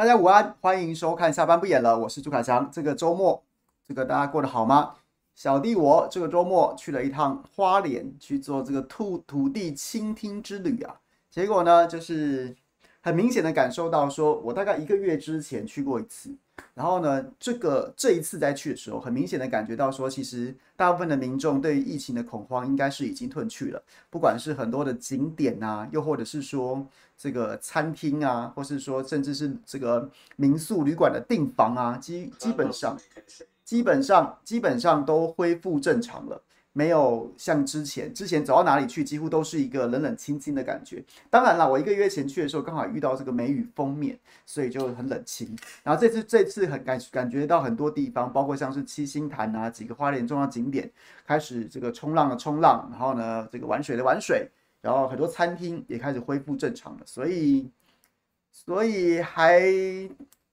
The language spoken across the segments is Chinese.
大家午安，欢迎收看下班不演了，我是朱凯翔。这个周末，这个大家过得好吗？小弟我这个周末去了一趟花莲，去做这个土土地倾听之旅啊。结果呢，就是很明显的感受到，说我大概一个月之前去过一次。然后呢，这个这一次再去的时候，很明显的感觉到说，其实大部分的民众对于疫情的恐慌应该是已经褪去了。不管是很多的景点啊，又或者是说这个餐厅啊，或是说甚至是这个民宿旅馆的订房啊，基基本上基本上基本上都恢复正常了。没有像之前，之前走到哪里去，几乎都是一个冷冷清清的感觉。当然了，我一个月前去的时候，刚好遇到这个梅雨锋面，所以就很冷清。然后这次这次很感感觉到很多地方，包括像是七星潭啊，几个花莲重要景点，开始这个冲浪的冲浪，然后呢，这个玩水的玩水，然后很多餐厅也开始恢复正常了。所以，所以还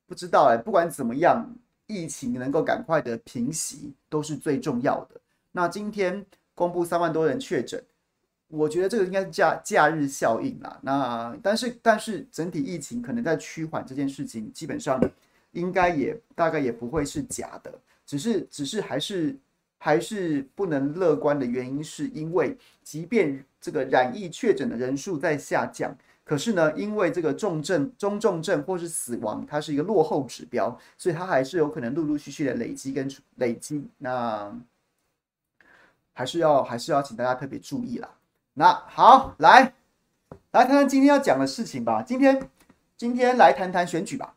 不知道哎，不管怎么样，疫情能够赶快的平息，都是最重要的。那今天公布三万多人确诊，我觉得这个应该是假假日效应啦。那但是但是整体疫情可能在趋缓这件事情，基本上应该也大概也不会是假的，只是只是还是还是不能乐观的原因，是因为即便这个染疫确诊的人数在下降，可是呢，因为这个重症、中重症或是死亡，它是一个落后指标，所以它还是有可能陆陆续续的累积跟累积。那还是要还是要请大家特别注意啦。那好，来来谈谈今天要讲的事情吧。今天今天来谈谈选举吧。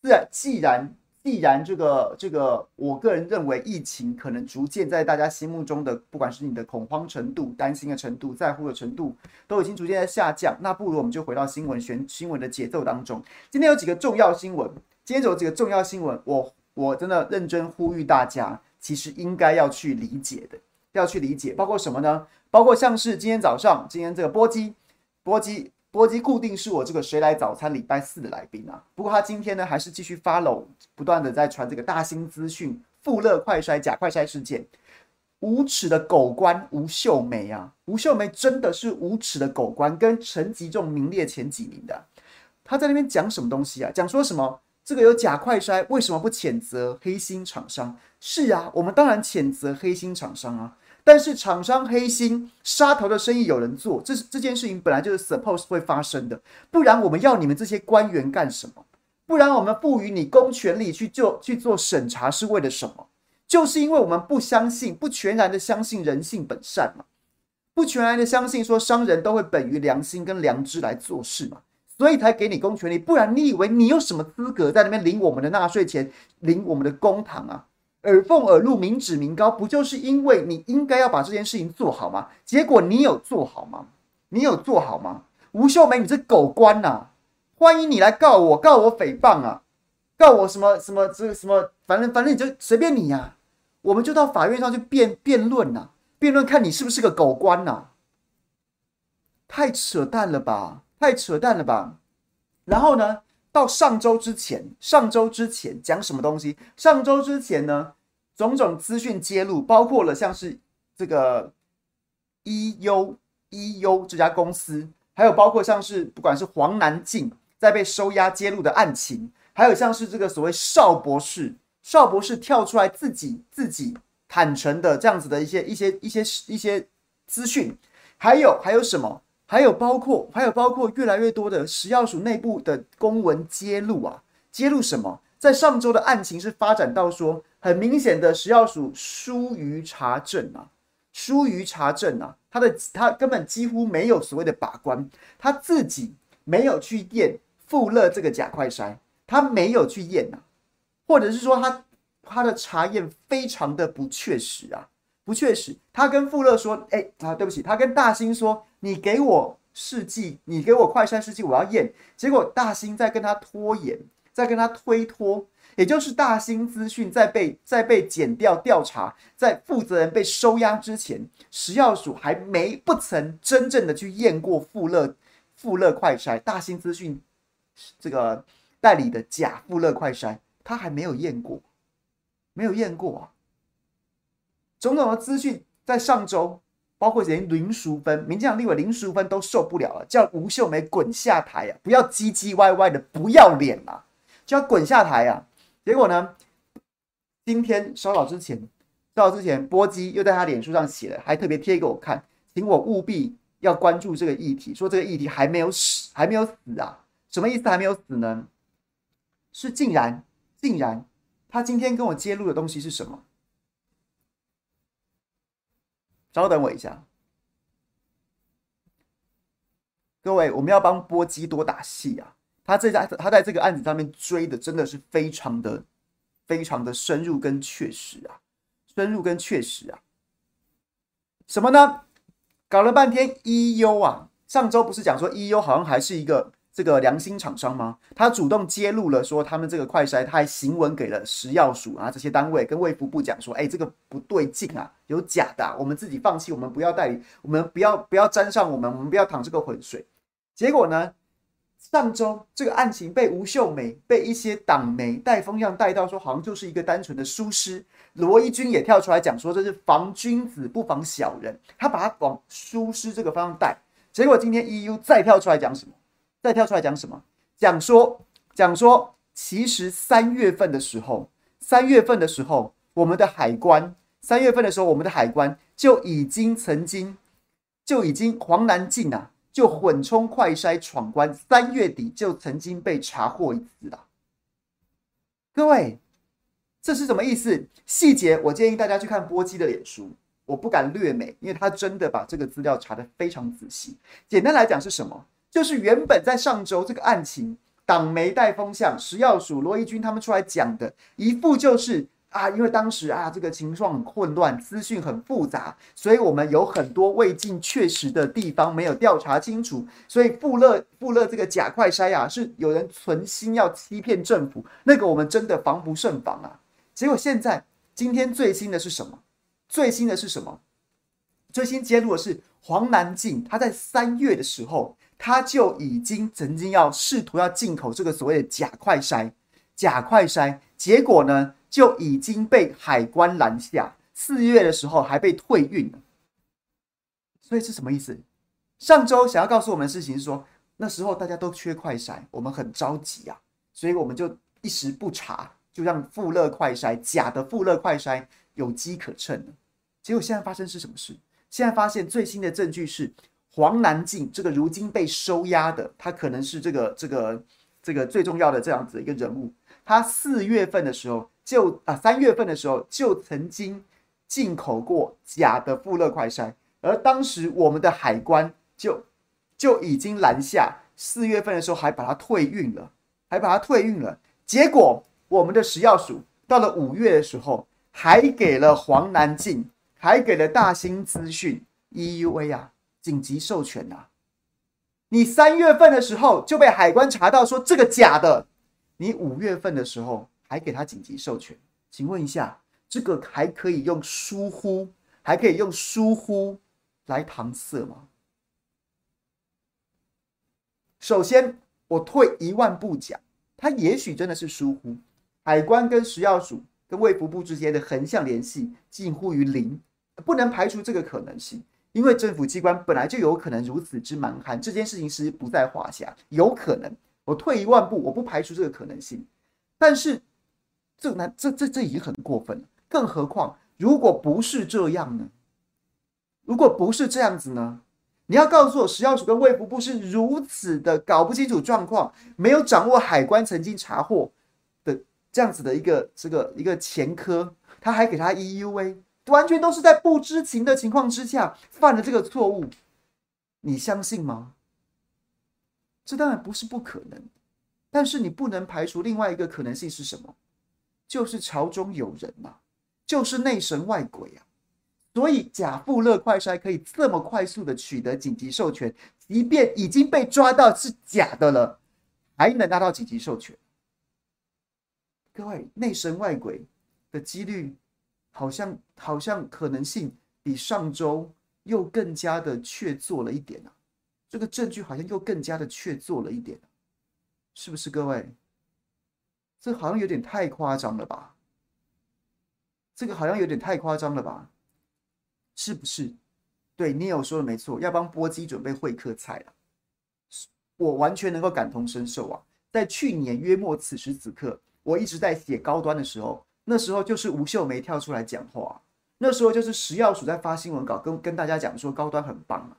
自然既然既然这个这个，我个人认为疫情可能逐渐在大家心目中的，不管是你的恐慌程度、担心的程度、在乎的程度，都已经逐渐在下降。那不如我们就回到新闻选新闻的节奏当中。今天有几个重要新闻，今天有几个重要新闻，我我真的认真呼吁大家，其实应该要去理解的。要去理解，包括什么呢？包括像是今天早上，今天这个波基，波基，波基固定是我这个谁来早餐礼拜四的来宾啊。不过他今天呢，还是继续 follow，不断的在传这个大新资讯，富乐快筛假快筛事件，无耻的狗官吴秀梅啊，吴秀梅真的是无耻的狗官，跟陈吉仲名列前几名的。他在那边讲什么东西啊？讲说什么？这个有假快筛，为什么不谴责黑心厂商？是啊，我们当然谴责黑心厂商啊。但是厂商黑心杀头的生意有人做，这是这件事情本来就是 suppose 会发生的，不然我们要你们这些官员干什么？不然我们赋予你公权力去做去做审查是为了什么？就是因为我们不相信，不全然的相信人性本善嘛，不全然的相信说商人都会本于良心跟良知来做事嘛，所以才给你公权力，不然你以为你有什么资格在那边领我们的纳税钱，领我们的公帑啊？耳奉耳录，民脂民膏，不就是因为你应该要把这件事情做好吗？结果你有做好吗？你有做好吗？吴秀梅，你这狗官呐、欢迎你来告我，告我诽谤啊！告我什么什么这什么，反正反正你就随便你呀、我们就到法院上去辩辩论呐，辩论看你是不是个狗官呐、太扯淡了吧！太扯淡了吧！然后呢？到上周之前，上周之前讲什么东西？上周之前呢，种种资讯揭露，包括了像是这个 EU EU 这家公司，还有包括像是不管是黄南进在被收押揭露的案情，还有像是这个所谓邵博士，邵博士跳出来自己自己坦诚的这样子的一些一些一些一些资讯，还有还有什么？还有包括，还有包括越来越多的食药署内部的公文揭露啊，揭露什么？在上周的案情是发展到说，很明显的食药署疏于查证啊，疏于查证啊，他的他根本几乎没有所谓的把关，他自己没有去验富乐这个假快筛，他没有去验呐、啊，或者是说他他的查验非常的不确实啊。不确实，他跟富乐说：“哎、啊，对不起。”他跟大兴说：“你给我试剂，你给我快筛试剂，我要验。”结果大兴在跟他拖延，在跟他推脱，也就是大兴资讯在被在被剪掉调查，在负责人被收押之前，食药署还没不曾真正的去验过富乐富乐快筛，大兴资讯这个代理的假富乐快筛，他还没有验过，没有验过啊。种种的资讯在上周。包括连林淑芬，民进党立委林淑芬都受不了了，叫吴秀梅滚下台啊！不要唧唧歪歪的，不要脸啊！就要滚下台啊！结果呢，今天稍早之前，稍早之前，波基又在他脸书上写了，还特别贴给我看，请我务必要关注这个议题，说这个议题还没有死，还没有死啊！什么意思？还没有死呢？是竟然，竟然，他今天跟我揭露的东西是什么？稍等我一下，各位，我们要帮波基多打戏啊！他这在他在这个案子上面追的真的是非常的、非常的深入跟确实啊，深入跟确实啊。什么呢？搞了半天 EU 啊，上周不是讲说 EU 好像还是一个。这个良心厂商吗？他主动揭露了，说他们这个快筛，他还行文给了食药署啊这些单位，跟卫福部讲说，哎，这个不对劲啊，有假的，我们自己放弃，我们不要代理，我们不要不要沾上我们，我们不要淌这个浑水。结果呢，上周这个案情被吴秀梅被一些党媒带风向带到说，好像就是一个单纯的疏失。罗一军也跳出来讲说，这是防君子不防小人，他把他往疏失这个方向带。结果今天 EU 再跳出来讲什么？再跳出来讲什么？讲说，讲说，其实三月份的时候，三月份的时候，我们的海关，三月份的时候，我们的海关就已经曾经，就已经黄南进啊，就混冲快筛闯关，三月底就曾经被查获一次了。各位，这是什么意思？细节我建议大家去看波基的脸书，我不敢略美，因为他真的把这个资料查得非常仔细。简单来讲是什么？就是原本在上周这个案情，党媒带风向，食药署罗一军他们出来讲的一副就是啊，因为当时啊这个情况很混乱，资讯很复杂，所以我们有很多未尽确实的地方没有调查清楚，所以富勒富勒这个假快筛啊，是有人存心要欺骗政府，那个我们真的防不胜防啊。结果现在今天最新的是什么？最新的是什么？最新揭露的是黄南进，他在三月的时候。他就已经曾经要试图要进口这个所谓的假快筛，假快筛，结果呢就已经被海关拦下，四月的时候还被退运了。所以是什么意思？上周想要告诉我们的事情是说，那时候大家都缺快筛，我们很着急啊，所以我们就一时不查，就让富乐快筛假的富乐快筛有机可乘。结果现在发生是什么事？现在发现最新的证据是。黄南进这个如今被收押的，他可能是这个这个这个最重要的这样子一个人物。他四月份的时候就啊，三月份的时候就曾经进口过假的富勒快筛，而当时我们的海关就就已经拦下，四月份的时候还把它退运了，还把它退运了。结果我们的食药署到了五月的时候，还给了黄南进，还给了大兴资讯 EUA 啊。紧急授权呐！你三月份的时候就被海关查到说这个假的，你五月份的时候还给他紧急授权，请问一下，这个还可以用疏忽，还可以用疏忽来搪塞吗？首先，我退一万步讲，他也许真的是疏忽，海关跟食药署跟卫福部之间的横向联系近乎于零，不能排除这个可能性。因为政府机关本来就有可能如此之蛮横，这件事情是不在话下。有可能，我退一万步，我不排除这个可能性。但是，这那，这这这已经很过分了。更何况，如果不是这样呢？如果不是这样子呢？你要告诉我，食药署跟卫福部是如此的搞不清楚状况，没有掌握海关曾经查获的这样子的一个这个一个前科，他还给他 EUA。完全都是在不知情的情况之下犯了这个错误，你相信吗？这当然不是不可能，但是你不能排除另外一个可能性是什么？就是朝中有人呐、啊，就是内神外鬼啊！所以贾富乐快筛可以这么快速的取得紧急授权，即便已经被抓到是假的了，还能拿到紧急授权，各位内神外鬼的几率，好像好像可能性比上周又更加的确凿了一点啊！这个证据好像又更加的确凿了一点，是不是各位？这好像有点太夸张了吧？这个好像有点太夸张了吧？是不是？对，你有说的没错，要帮波基准备会客菜了。我完全能够感同身受啊！在去年约莫此时此刻，我一直在写高端的时候，那时候就是吴秀梅跳出来讲话，那时候就是食药署在发新闻稿跟跟大家讲说高端很棒啊。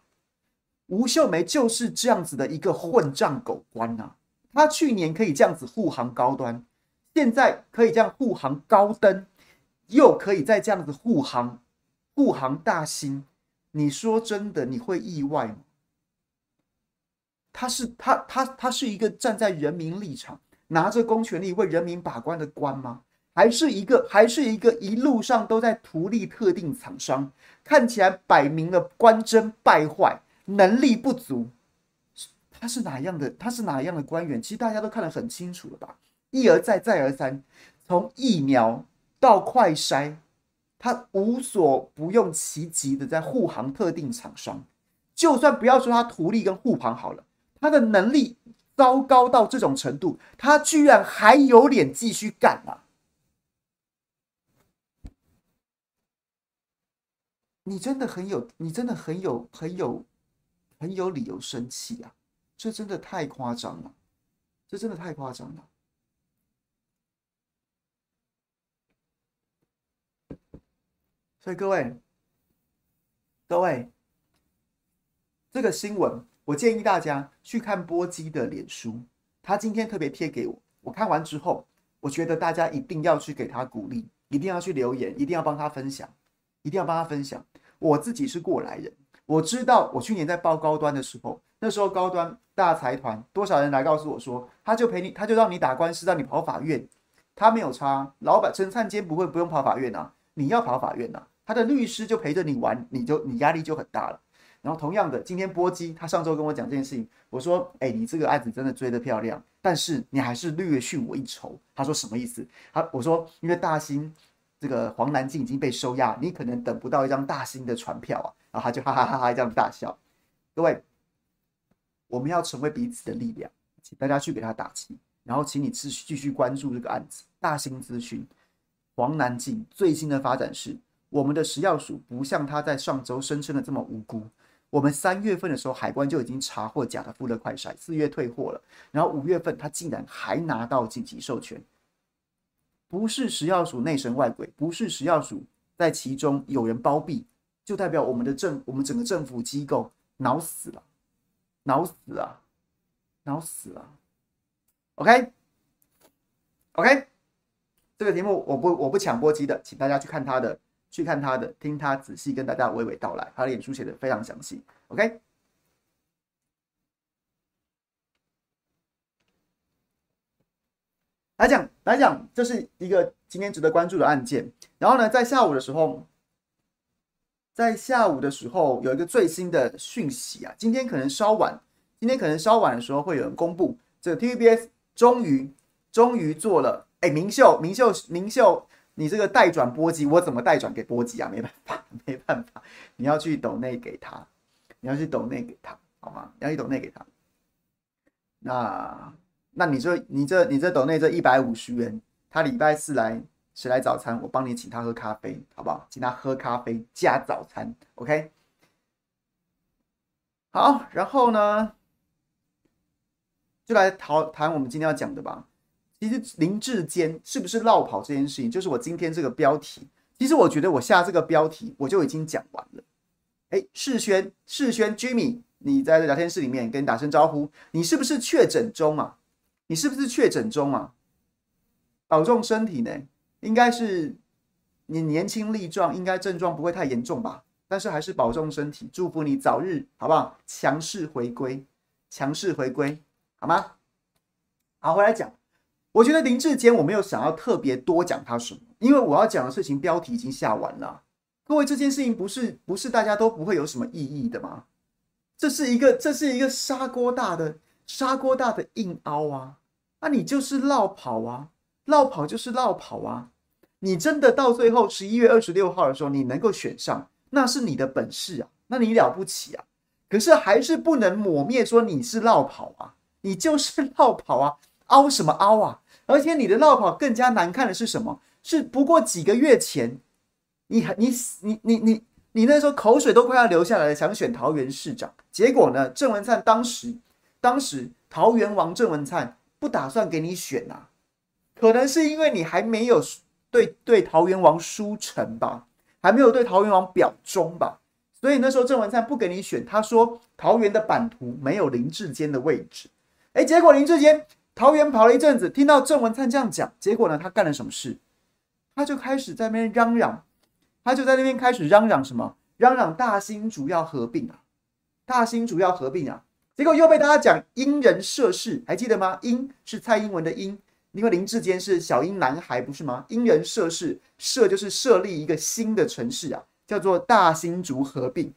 吴秀梅就是这样子的一个混账狗官呐！他去年可以这样子护航高端，现在可以这样护航高登，又可以再这样子护航护航大兴。你说真的，你会意外吗？他是他他他是一个站在人民立场，拿着公权力为人民把关的官吗？还是一个还是一个一路上都在图利特定厂商，看起来摆明了官绅败坏，能力不足？他是哪样的？他是哪样的官员？其实大家都看得很清楚了吧？一而再，再而三，从疫苗到快筛。他无所不用其极的在护航特定厂商，就算不要说他图利跟护航好了，他的能力糟糕到这种程度，他居然还有脸继续干啊！你真的很有，你真的很有，很有，很有理由生气啊！这真的太夸张了，这真的太夸张了。所以各位，各位，这个新闻我建议大家去看波基的脸书，他今天特别贴给我。我看完之后，我觉得大家一定要去给他鼓励，一定要去留言，一定要帮他分享，一定要帮他分享。我自己是过来人，我知道我去年在报高端的时候，那时候高端大财团多少人来告诉我说，他就陪你，他就让你打官司，让你跑法院，他没有差。老板陈灿坚不会不用跑法院啊，你要跑法院呐、啊。他的律师就陪着你玩，你就你压力就很大了。然后同样的，今天波基他上周跟我讲这件事情，我说：“哎，你这个案子真的追得漂亮，但是你还是略逊我一筹。”他说什么意思？他我说因为大兴这个黄南进已经被收押，你可能等不到一张大兴的传票啊。然后他就哈哈哈哈这样大笑。各位，我们要成为彼此的力量，请大家去给他打气，然后请你继续继续关注这个案子。大兴资讯黄南进最新的发展是。我们的食药署不像他在上周声称的这么无辜。我们三月份的时候，海关就已经查获假的富乐快筛，四月退货了。然后五月份，他竟然还拿到紧急授权。不是食药署内神外鬼，不是食药署在其中有人包庇，就代表我们的政，我们整个政府机构脑死了，脑死了，脑死了。OK，OK，、这个题目我不我不抢波基的，请大家去看他的。去看他的，听他仔细跟大家娓娓道来，他的演书写的非常详细。OK，来讲来讲，这是一个今天值得关注的案件。然后呢，在下午的时候，在下午的时候有一个最新的讯息啊，今天可能稍晚，今天可能稍晚的时候会有人公布，这个 TVBS 终于终于做了，哎，明秀明秀明秀。你这个代转波及，我怎么代转给波及啊？没办法，没办法，你要去抖内给他，你要去抖内给他，好吗？你要去抖内给他。那那你说你这你这抖内这一百五十元，他礼拜四来谁来早餐？我帮你请他喝咖啡，好不好？请他喝咖啡加早餐，OK？好，然后呢，就来讨谈我们今天要讲的吧。其实林志坚是不是落跑这件事情，就是我今天这个标题。其实我觉得我下这个标题我就已经讲完了。哎，世轩，世轩，Jimmy，你在聊天室里面跟你打声招呼。你是不是确诊中啊？你是不是确诊中啊？保重身体呢。应该是你年轻力壮，应该症状不会太严重吧？但是还是保重身体，祝福你早日好不好？强势回归，强势回归，好吗？好，回来讲。我觉得林志坚我没有想要特别多讲他什么，因为我要讲的事情标题已经下完了。各位，这件事情不是不是大家都不会有什么意义的吗？这是一个这是一个砂锅大的砂锅大的硬凹啊！那你就是落跑啊！落跑就是落跑啊！你真的到最后十一月二十六号的时候，你能够选上，那是你的本事啊，那你了不起啊！可是还是不能抹灭说你是落跑啊，你就是落跑啊，凹什么凹啊？而且你的落跑更加难看的是什么？是不过几个月前，你你你你你你那时候口水都快要流下来了，想选桃园市长，结果呢，郑文灿当时当时桃园王郑文灿不打算给你选啊。可能是因为你还没有对对桃园王书诚吧，还没有对桃园王表忠吧，所以那时候郑文灿不给你选，他说桃园的版图没有林志坚的位置。哎，结果林志坚桃园跑了一阵子，听到郑文灿这样讲，结果呢，他干了什么事？他就开始在那边嚷嚷，他就在那边开始嚷嚷什么？嚷嚷大新主要合并啊，大新主要合并啊，结果又被大家讲因人设事，还记得吗？因是蔡英文的因。因为林志坚是小英男孩，不是吗？因人设事，设就是设立一个新的城市啊，叫做大新竹合并。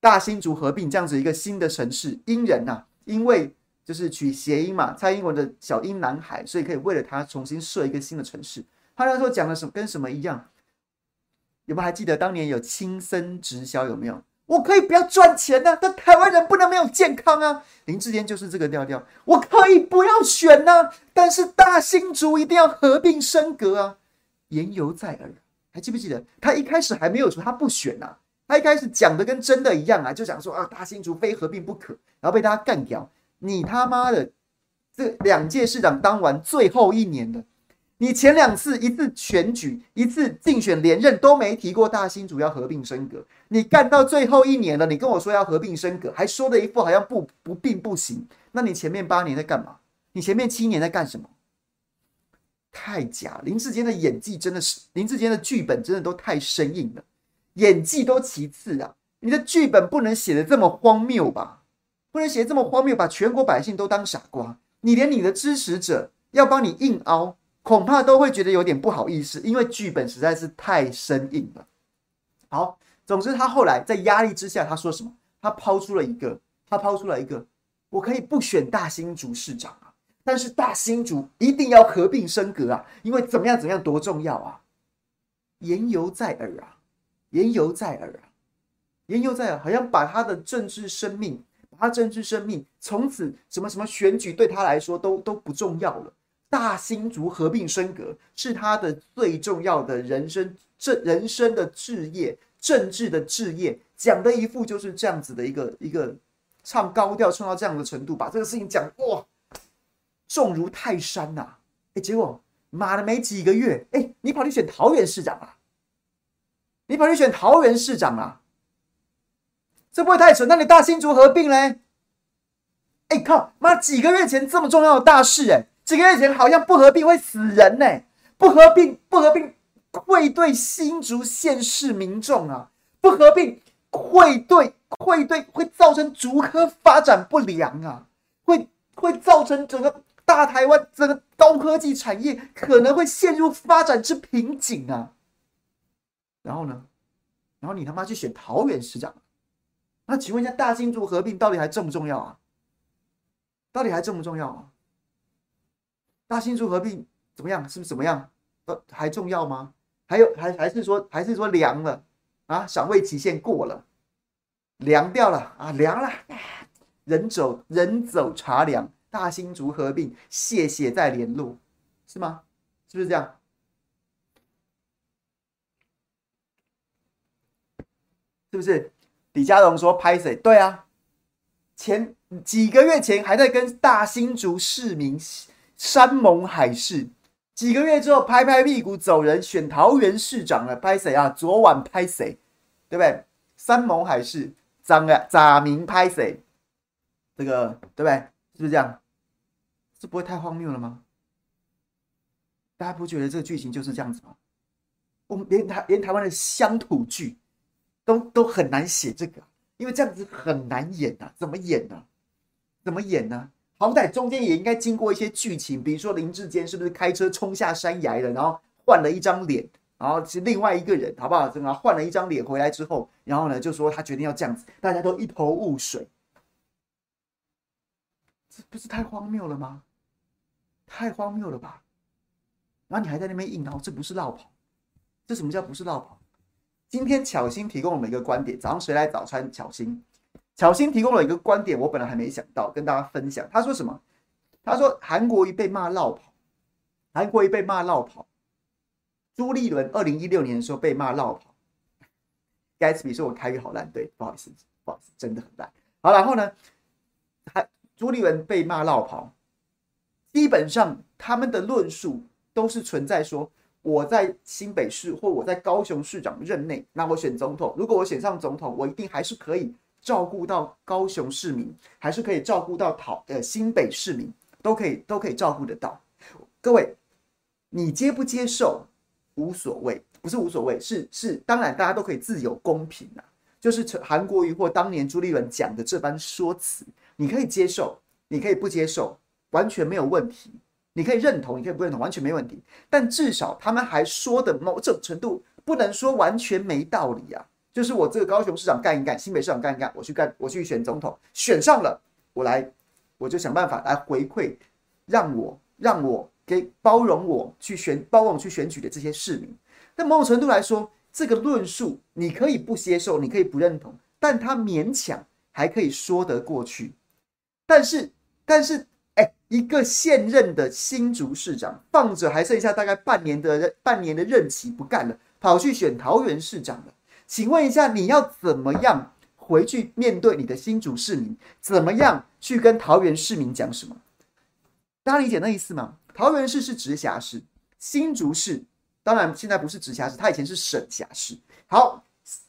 大新竹合并这样子一个新的城市，因人呐、啊，因为就是取谐音嘛，蔡英文的小英男孩，所以可以为了他重新设一个新的城市。他那时候讲的什么跟什么一样？有没有还记得当年有青森直销有没有？我可以不要赚钱呢、啊，但台湾人不能没有健康啊！林志坚就是这个调调。我可以不要选呢、但是大新竹一定要合并升格啊！言犹在耳，还记不记得？他一开始还没有说他不选呐、啊，他一开始讲的跟真的一样啊，就讲说啊，大新竹非合并不可，然后被大家干掉。你他妈的，这两届市长当完最后一年了。你前两次，一次选举，一次竞选连任都没提过大新主要合并升格，你干到最后一年了，你跟我说要合并升格，还说的一副好像不不并不行。那你前面八年在干嘛？你前面七年在干什么？太假！林志坚的演技真的是，林志坚的剧本真的都太生硬了，演技都其次啊，你的剧本不能写得这么荒谬吧？不能写这么荒谬，把全国百姓都当傻瓜。你连你的支持者要帮你硬凹。恐怕都会觉得有点不好意思，因为剧本实在是太生硬了。好，总之他后来在压力之下，他说什么？他抛出了一个，他抛出了一个，我可以不选大新竹市长啊，但是大新竹一定要合并升格啊，因为怎么样怎么样多重要啊！言犹在耳啊，言犹在耳啊，言犹在耳，好像把他的政治生命，把他政治生命从此什么什么选举对他来说都都不重要了。大新竹合并升格是他的最重要的人生，这人生的志业，政治的志业，讲的一副就是这样子的一个一个唱高调唱到这样的程度，把这个事情讲哇重如泰山呐、啊！哎，结果妈的没几个月，哎，你跑去选桃园市长啊？你跑去选桃园市长啊？这不会太蠢？那你大新竹合并嘞？哎靠妈，几个月前这么重要的大事、欸，哎。几个月前好像不合并会死人呢、不合并不合并会对新竹县市民众啊，不合并会对会对会造成竹科发展不良啊，会会造成整个大台湾整个高科技产业可能会陷入发展之瓶颈啊。然后呢，然后你他妈去选桃园市长，那请问一下，大新竹合并到底还重不重要啊？到底还重不重要啊？大新竹合并怎么样？是不是怎么样？呃，还重要吗？还有还还是说还是说凉了啊？赏味期限过了，凉掉了啊？凉了，人走人走茶凉。大新竹合并，谢谢再联络，是吗？是不是这样？是不是？李佳龙说拍谁？对啊，前几个月前还在跟大新竹市民。山盟海誓，几个月之后拍拍屁股走人，选桃园市长了。拍谁啊？昨晚拍谁？对不对？山盟海誓，张啊，假名拍谁？这个对不对？是不是这样？这不会太荒谬了吗？大家不觉得这个剧情就是这样子吗？我们连台连台湾的乡土剧都都很难写这个，因为这样子很难演呐、啊。怎么演呢、啊？怎么演呢、啊？好歹中间也应该经过一些剧情，比如说林志坚是不是开车冲下山崖了，然后换了一张脸，然后是另外一个人，好不好？然后换了一张脸回来之后，然后呢就说他决定要这样子，大家都一头雾水，这不是太荒谬了吗？太荒谬了吧？然后你还在那边硬凹，这不是落跑，这什么叫不是落跑？今天巧心提供我们一个观点，早上谁来早餐？巧心，巧芯提供了一个观点，我本来还没想到跟大家分享。他说什么？他说韩国瑜被骂落跑，韩国瑜被骂落跑。朱立伦二零一六年的时候被骂落跑。盖茨比说：“我开语好烂，对，不好意思，不好意思，真的很烂。”好，然后呢，还朱立伦被骂落跑，基本上他们的论述都是存在说。我在新北市或我在高雄市长任内，那我选总统。如果我选上总统，我一定还是可以照顾到高雄市民，还是可以照顾到桃呃新北市民，都可以都可以照顾得到。各位，你接不接受无所谓，不是无所谓，是是当然大家都可以自由公平啊。就是韩国瑜或当年朱立伦讲的这番说辞，你可以接受，你可以不接受，完全没有问题。你可以认同，你可以不认同，完全没问题。但至少他们还说的某种程度，不能说完全没道理啊。就是我这个高雄市长干一干，新北市长干一干，我去干，我去选总统，选上了，我来，我就想办法来回馈，让我让我给包容我去选包容去选举的这些市民。但某种程度来说，这个论述你可以不接受，你可以不认同，但他勉强还可以说得过去。但是，但是。哎一个现任的新竹市长，放着还剩下大概半年的半年的任期不干了，跑去选桃园市长了。请问一下，你要怎么样回去面对你的新竹市民？怎么样去跟桃园市民讲什么？大家理解那意思吗？桃园市是直辖市，新竹市当然现在不是直辖市，它以前是省辖市。好，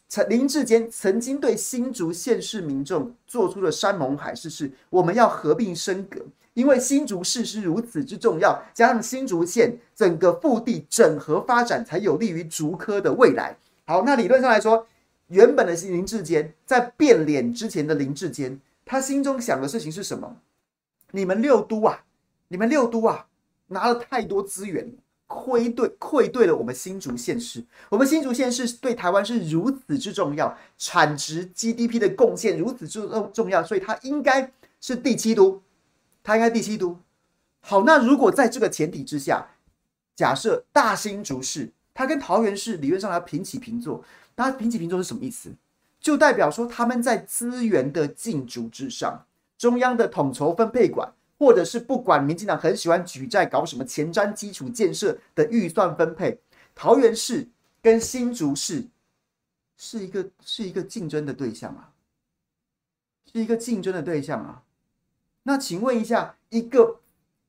曾林志坚曾经对新竹县市民众做出了山盟海誓，是我们要合并升格。因为新竹市是如此之重要，加上新竹县整个腹地整合发展，才有利于竹科的未来。好，那理论上来说，原本的林志坚在变脸之前的林志坚，他心中想的事情是什么？你们六都啊，你们六都啊，拿了太多资源，亏对愧对了我们新竹县市。我们新竹县市对台湾是如此之重要，产值 GDP 的贡献如此之重重要，所以他应该是第七都。他应该第七都。好，那如果在这个前提之下，假设大新竹市，它跟桃园市理论上要平起平坐，那平起平坐是什么意思？就代表说他们在资源的竞逐之上，中央的统筹分配管，或者是不管民进党很喜欢举债搞什么前瞻基础建设的预算分配，桃园市跟新竹市是一个是一个竞争的对象啊，是一个竞争的对象啊。那请问一下，一个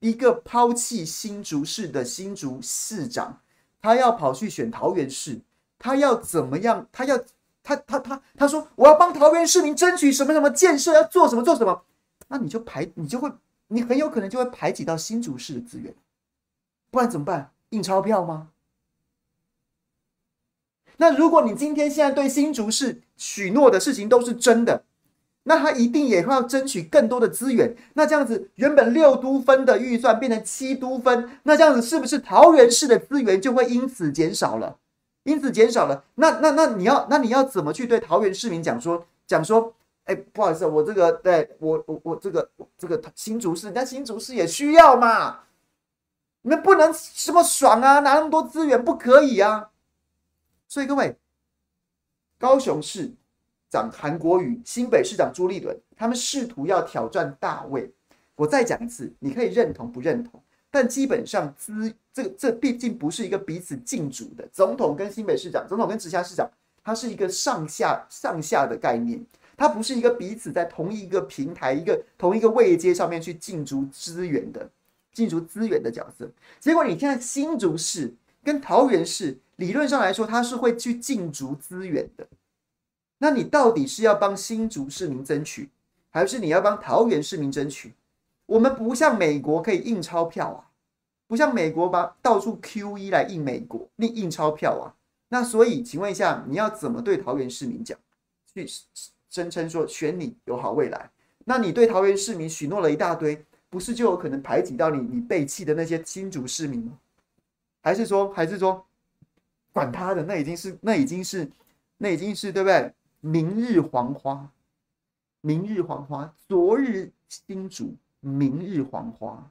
一个抛弃新竹市的新竹市长，他要跑去选桃园市，他要怎么样？他要他他他他说我要帮桃园市民争取什么什么建设，要做什么做什么？那你就排你就会你很有可能就会排挤到新竹市的资源，不然怎么办？印钞票吗？那如果你今天现在对新竹市许诺的事情都是真的？那他一定也会要争取更多的资源。那这样子，原本六都分的预算变成七都分，那这样子是不是桃园市的资源就会因此减少了？因此减少了。那那那你要那你要怎么去对桃园市民讲说讲说？哎，不好意思，我这个对我我我这个这个新竹市，那新竹市也需要嘛？你们不能这么爽啊，拿那么多资源不可以啊。所以各位，高雄市。长韩国瑜、新北市长朱立伦，他们试图要挑战大位。我再讲一次，你可以认同不认同，但基本上资这这毕竟不是一个彼此竞逐的。总统跟新北市长，总统跟直辖市长，它是一个上下上下的概念，它不是一个彼此在同一个平台、一个同一个位阶上面去竞逐资源的竞逐资源的角色。结果你现在新竹市跟桃园市，理论上来说，它是会去竞逐资源的。那你到底是要帮新竹市民争取，还是你要帮桃园市民争取？我们不像美国可以印钞票啊，不像美国把到处 QE 来印美国，印印钞票啊。那所以，请问一下，你要怎么对桃园市民讲，去声称说选你有好未来？那你对桃园市民许诺了一大堆，不是就有可能排挤到你你背弃的那些新竹市民吗？还是说，还是说，管他的，那已经是那已经是那已经是对不对？明日黄花，明日黄花，昨日新竹，明日黄花，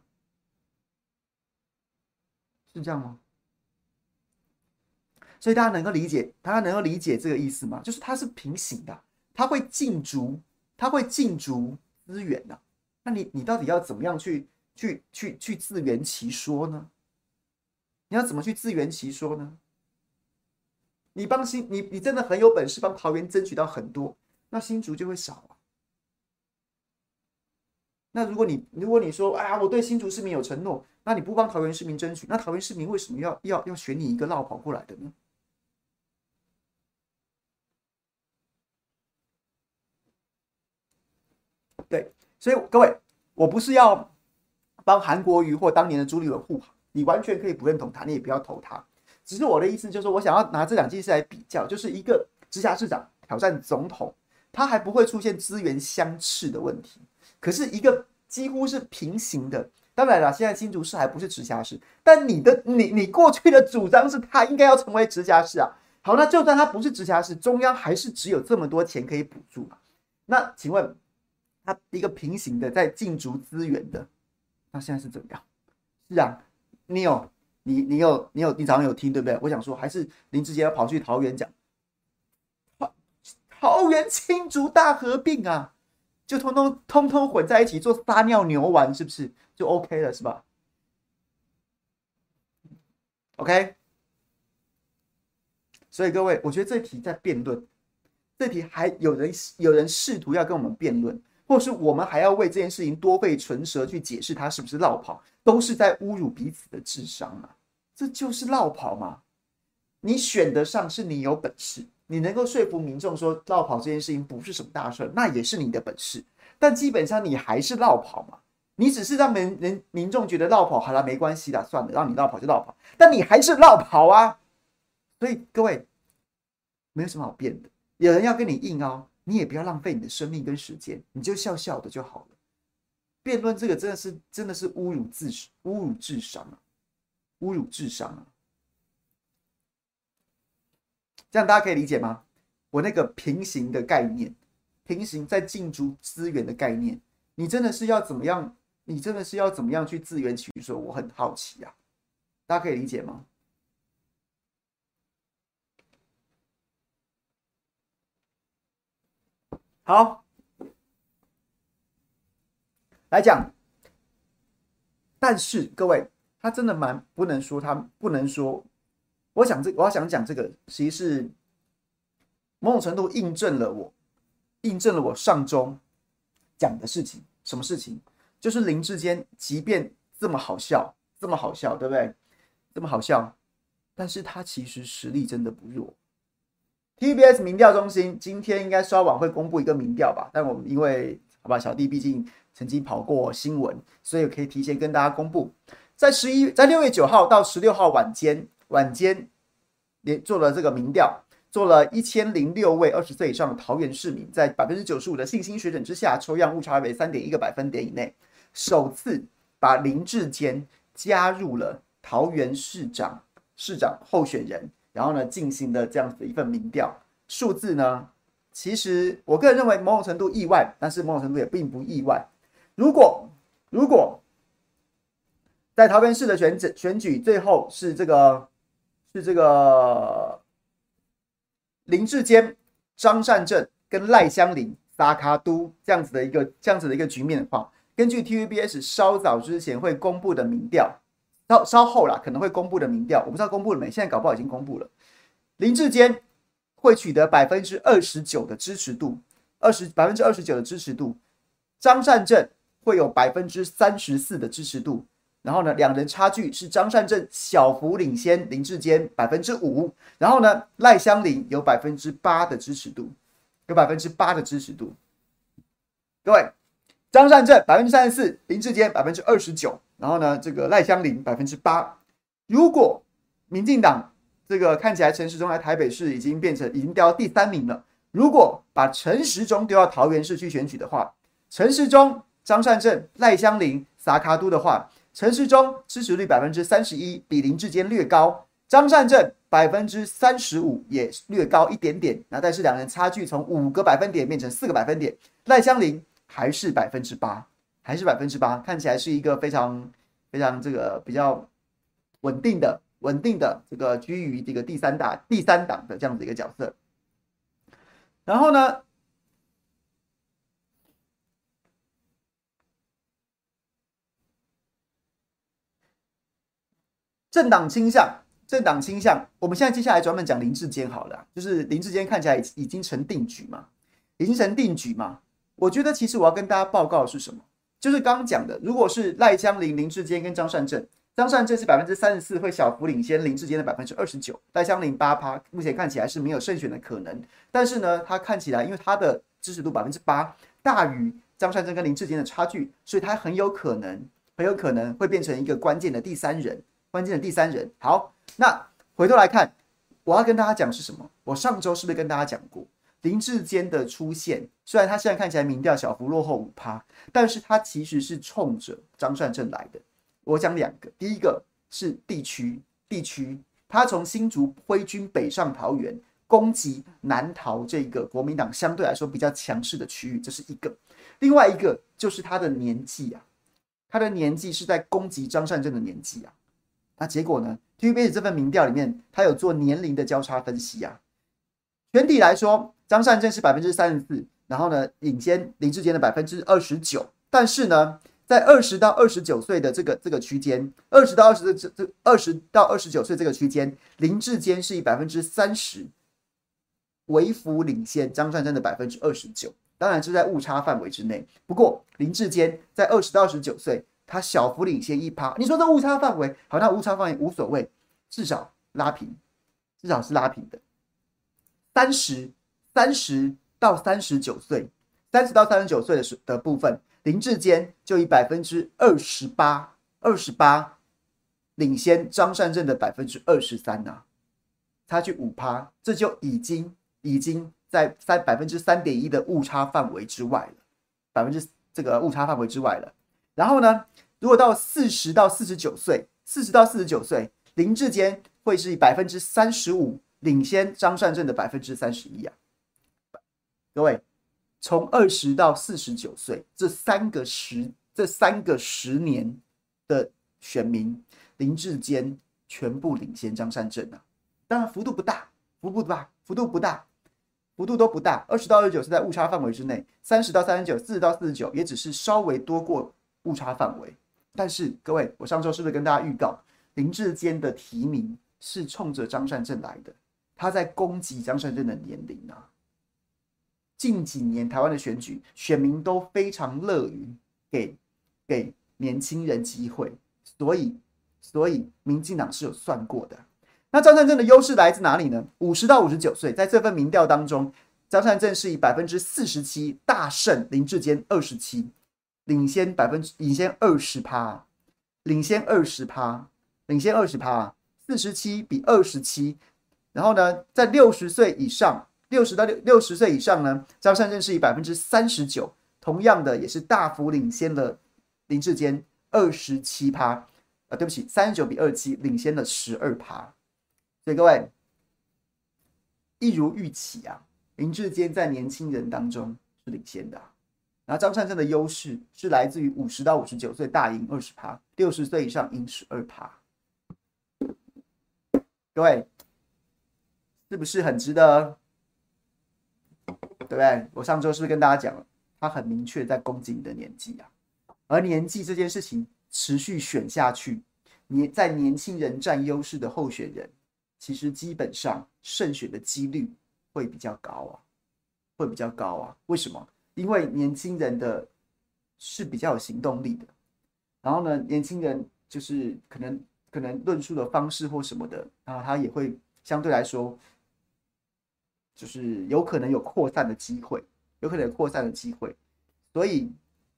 是这样吗？所以大家能够理解，大家能够理解这个意思吗？就是它是平行的，它会竞逐，它会竞逐资源的。那你你到底要怎么样去去去去自圆其说呢？你要怎么去自圆其说呢？你帮新你你真的很有本事，帮桃园争取到很多，那新竹就会少啊。那如果你如果你说哎呀，我对新竹市民有承诺，那你不帮桃园市民争取，那桃园市民为什么要要要选你一个落跑过来的呢？对，所以各位，我不是要帮韩国瑜或当年的朱立伦护航，你完全可以不认同他，你也不要投他。只是我的意思就是，我想要拿这两件事来比较，就是一个直辖市长挑战总统，他还不会出现资源相斥的问题。可是一个几乎是平行的，当然了，现在新竹市还不是直辖市，但你的你你过去的主张是他应该要成为直辖市啊。好，那就算他不是直辖市，中央还是只有这么多钱可以补助？那请问？他一个平行的在竞逐资源的，那现在是怎么样？是啊，你有你你有你有你早上有听对不对？我想说，还是林志杰要跑去桃园讲，桃园青竹大合并啊，就通通通通混在一起做撒尿牛丸，是不是就 OK 了？是吧？OK，所以各位，我觉得这题在辩论，这题还有人有人试图要跟我们辩论。或是我们还要为这件事情多费唇舌去解释他是不是落跑，都是在侮辱彼此的智商啊！这就是绕跑嘛？你选得上是你有本事，你能够说服民众说绕跑这件事情不是什么大事，那也是你的本事。但基本上你还是绕跑嘛，你只是让人人民众觉得绕跑好了，没关系啦，算了，让你绕跑就绕跑，但你还是绕跑啊！所以各位没有什么好辩的，有人要跟你硬凹。你也不要浪费你的生命跟时间，你就笑笑的就好了。辩论这个真的是真的是侮辱自侮辱智商啊，侮辱智商啊！这样大家可以理解吗？我那个平行的概念，平行在竞逐资源的概念，你真的是要怎么样？你真的是要怎么样去自圆其说？我很好奇啊，大家可以理解吗？好，来讲，但是各位，他真的蛮不能说，他不能说。我想这，我要想讲这个，其实是某种程度印证了我，印证了我上周讲的事情。什么事情？就是林志坚，即便这么好笑，这么好笑，对不对？这么好笑，但是他其实实力真的不弱。TBS 民调中心今天应该稍晚会公布一个民调吧，但我们因为好吧，小弟毕竟曾经跑过新闻，所以可以提前跟大家公布，在十一在六月九号到十六号晚间晚间连做了这个民调，做了一千零六位二十岁以上的桃园市民，在百分之九十五的信心水准之下，抽样误差为三点一个百分点以内，首次把林志坚加入了桃园市长市长候选人。然后呢，进行的这样子一份民调数字呢，其实我个人认为某种程度意外，但是某种程度也并不意外。如果如果在桃园市的选举选举最后是这个是这个林志坚、张善政跟赖香伶、撒卡都这样子的一个这样子的一个局面的话，根据 TVBS 稍早之前会公布的民调。稍稍后啦，可能会公布的民调，我不知道公布了没？现在搞不好已经公布了。林志坚会取得百分之二十九的支持度，二十百分之二十九的支持度。张善政会有百分之三十四的支持度，然后呢，两人差距是张善政小幅领先林志坚百分之五，然后呢，赖香林有百分之八的支持度，有百分之八的支持度。各位，张善政百分之三十四，林志坚百分之二十九。然后呢，这个赖香林百分之八。如果民进党这个看起来陈时中来台北市已经变成已经掉到第三名了，如果把陈时中丢到桃园市去选举的话，陈时中、张善政、赖香林、撒卡都的话，陈时中支持率百分之三十一，比林志坚略高；张善政百分之三十五，也略高一点点。那但是两人差距从五个百分点变成四个百分点，赖香林还是百分之八。还是百分之八，看起来是一个非常非常这个比较稳定的稳定的这个居于这个第三大第三档的这样子一个角色。然后呢，政党倾向，政党倾向，我们现在接下来专门讲林志坚好了，就是林志坚看起来已经成定局嘛，已经成定局嘛。我觉得其实我要跟大家报告的是什么？就是刚刚讲的，如果是赖江林、林志坚跟张善政，张善政是百分之三十四，会小幅领先林志坚的百分之二十九，赖江林八趴，目前看起来是没有胜选的可能。但是呢，他看起来因为他的支持度百分之八大于张善政跟林志坚的差距，所以他很有可能很有可能会变成一个关键的第三人，关键的第三人。好，那回头来看，我要跟大家讲是什么？我上周是不是跟大家讲过？林志坚的出现，虽然他现在看起来民调小幅落后五趴，但是他其实是冲着张善政来的。我讲两个，第一个是地区，地区，他从新竹挥军北上桃园，攻击南桃这个国民党相对来说比较强势的区域，这是一个。另外一个就是他的年纪啊，他的年纪是在攻击张善政的年纪啊。那结果呢？TVBS 这份民调里面，他有做年龄的交叉分析啊。全体来说，张善政是百分之三十四，然后呢，领先林志坚的百分之二十九。但是呢，在二十到二十九岁的这个这个区间，二十到二十这这二十到二十九岁这个区间，林志坚是以百分之三十为幅领先张善政的百分之二十九。当然是在误差范围之内。不过林志坚在二十到二十九岁，他小幅领先一趴。你说这误差范围，好，那误差范围无所谓，至少拉平，至少是拉平的。三十三十到三十九岁，三十到三十九岁的时的部分，林志坚就以百分之二十八，二十八领先张善政的百分之二十三呐，差距五趴，这就已经已经在三百分之三点一的误差范围之外了，百分之这个误差范围之外了。然后呢，如果到四十到四十九岁，四十到四十九岁，林志坚会是以百分之三十五。领先张善政的百分之三十一啊！各位，从二十到四十九岁这三个十这三个十年的选民，林志坚全部领先张善政啊！当然幅度不大，幅度不大，幅度不大，幅度都不大。二十到二十九是在误差范围之内，三十到三十九，四十到四十九也只是稍微多过误差范围。但是各位，我上周是不是跟大家预告，林志坚的提名是冲着张善政来的？他在攻击张善政的年龄啊！近几年台湾的选举，选民都非常乐于给给年轻人机会，所以所以民进党是有算过的。那张善政的优势来自哪里呢？五十到五十九岁，在这份民调当中，张善政是以百分之四十七大胜林志坚二十七，领先百分之领先二十趴，领先二十趴，领先二十趴，四十七比二十七。然后呢，在六十岁以上，六十到六六十岁以上呢，张善政是以百分之三十九，同样的也是大幅领先了林志坚二十七趴，啊，对不起，三十九比二七领先了十二趴，所以各位一如预期啊，林志坚在年轻人当中是领先的，然后张善政的优势是来自于五十到五十九岁大赢二十趴，六十岁以上赢十二趴，各位。是不是很值得？对不对？我上周是不是跟大家讲了，他很明确在攻击你的年纪啊。而年纪这件事情持续选下去，你在年轻人占优势的候选人，其实基本上胜选的几率会比较高啊，会比较高啊。为什么？因为年轻人的是比较有行动力的，然后呢，年轻人就是可能可能论述的方式或什么的，然后他也会相对来说。就是有可能有扩散的机会，有可能有扩散的机会，所以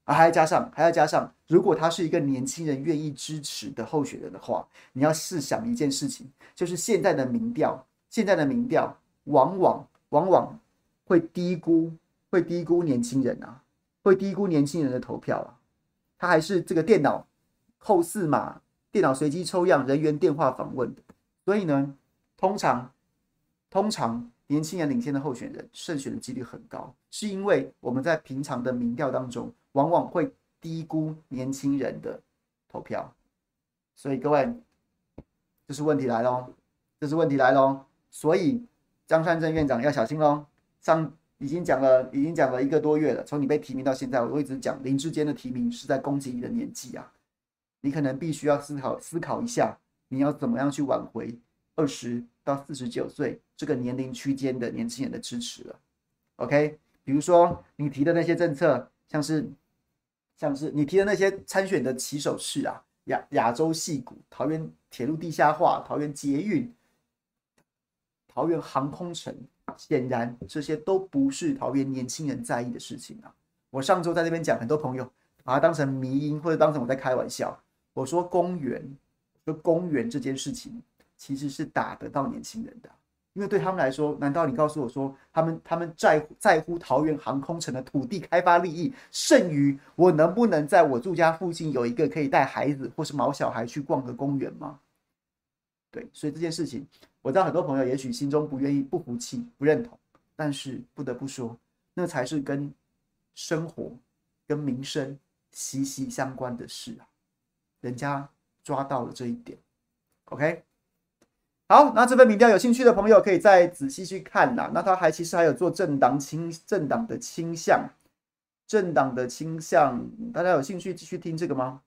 啊，还要加上，还要加上，如果他是一个年轻人愿意支持的候选人的话，你要试想一件事情，就是现在的民调，现在的民调往往往往会低估，会低估年轻人啊，会低估年轻人的投票啊，他还是这个电脑后四码，电脑随机抽样，人员电话访问的，所以呢，通常，通常。年轻人领先的候选人胜选的几率很高，是因为我们在平常的民调当中，往往会低估年轻人的投票。所以各位，这是问题来喽，这是问题来喽。所以张善政院长要小心喽。上已经讲了，已经讲了一个多月了，从你被提名到现在，我都一直讲林志坚的提名是在攻击你的年纪啊。你可能必须要思考思考一下，你要怎么样去挽回二十到四十九岁这个年龄区间的年轻人的支持了。OK，比如说你提的那些政策，像是像是你提的那些参选的起手式啊。亚亚洲戏谷、桃园铁路地下化、桃园捷运、桃园航空城，显然这些都不是桃园年轻人在意的事情啊！我上周在这边讲，很多朋友把它当成迷因，或者当成我在开玩笑。我说公园，说公园这件事情其实是打得到年轻人的。因为对他们来说，难道你告诉我说，他们他们在乎在乎桃园航空城的土地开发利益，胜于我能不能在我住家附近有一个可以带孩子或是毛小孩去逛的公园吗？对，所以这件事情，我知道很多朋友也许心中不愿意、不服气、不认同，但是不得不说，那才是跟生活、跟民生息息相关的事啊！人家抓到了这一点，OK。好，那这份民调有兴趣的朋友可以再仔细去看呐。那他还其实还有做政党倾政党的倾向，政党的倾向，大家有兴趣继续听这个吗？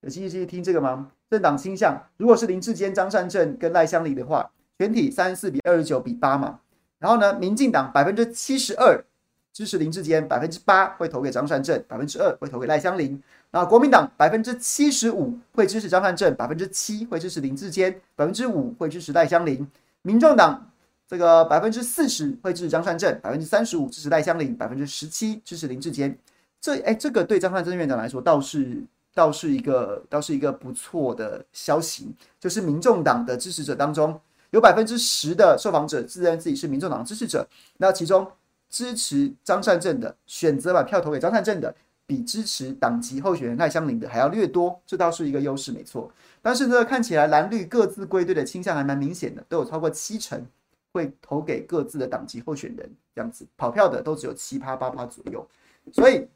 有兴趣继续听这个吗？政党倾向，如果是林志坚、张善政跟赖香伶的话，全体三十四比二十九比八嘛。然后呢，民进党百分之七十二支持林志坚，百分之八会投给张善政，百分之二会投给赖香伶。那国民党百分之七十五会支持张善政，百分之七会支持林志坚，百分之五会支持赖香伶。民众党这个百分之四十会支持张善政，百分之三十五支持赖香伶，百分之十七支持林志坚。这哎，这个对张善政院长来说倒是倒是一个倒是一个不错的消息，就是民众党的支持者当中有百分之十的受访者自认自己是民众党支持者，那其中支持张善政的选择把票投给张善政的。比支持党籍候选人赖香伶的还要略多，这倒是一个优势，没错。但是呢，看起来蓝绿各自归队的倾向还蛮明显的，都有超过七成会投给各自的党籍候选人，这样子跑票的都只有七趴八趴左右。所以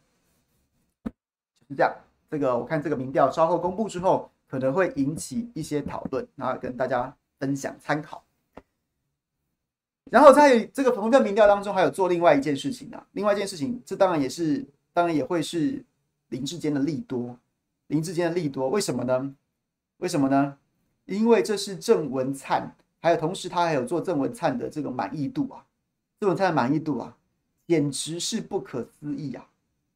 是这样，这个我看这个民调稍后公布之后，可能会引起一些讨论，然后跟大家分享参考。然后在这个同一个民调当中，还有做另外一件事情啊，另外一件事情，这当然也是。当然也会是林志坚的利多，林志坚的利多，为什么呢？为什么呢？因为这是郑文灿，还有同时他还有做郑文灿的这个满意度啊，郑文灿的满意度啊，简直是不可思议啊，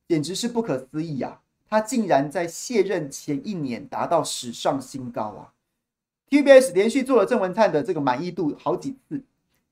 简直是不可思议啊！他竟然在卸任前一年达到史上新高啊！TBS 连续做了郑文灿的这个满意度好几次，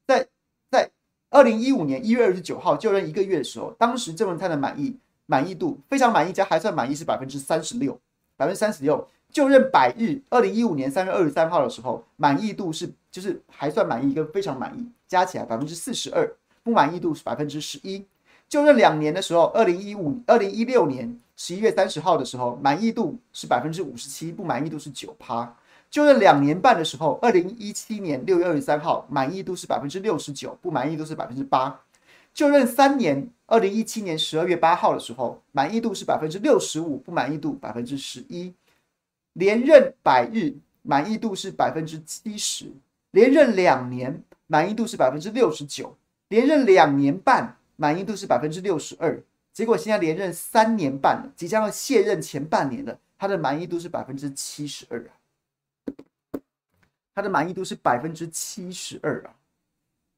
在在二零一五年一月二十九号就任一个月的时候，当时郑文灿的满意。满意度非常满意加还算满意是百分之三十六，百分之三十六。就任百日，二零一五年三月二十三号的时候，满意度是就是还算满意跟非常满意加起来百分之四十二，不满意度是百分之十一。就任两年的时候，二零一五二零一六年十一月三十号的时候，满意度是百分之五十七，不满意度是九趴。就任两年半的时候，二零一七年六月二十三号，满意度是百分之六十九，不满意度是百分之八。就任三年，二零一七年十二月八号的时候，满意度是百分之六十五，不满意度百分之十一。连任百日，满意度是百分之七十。连任两年，满意度是百分之六十九。连任两年半，满意度是百分之六十二。结果现在连任三年半了，即将要卸任前半年了，他的满意度是百分之七十二啊！他的满意度是百分之七十二啊！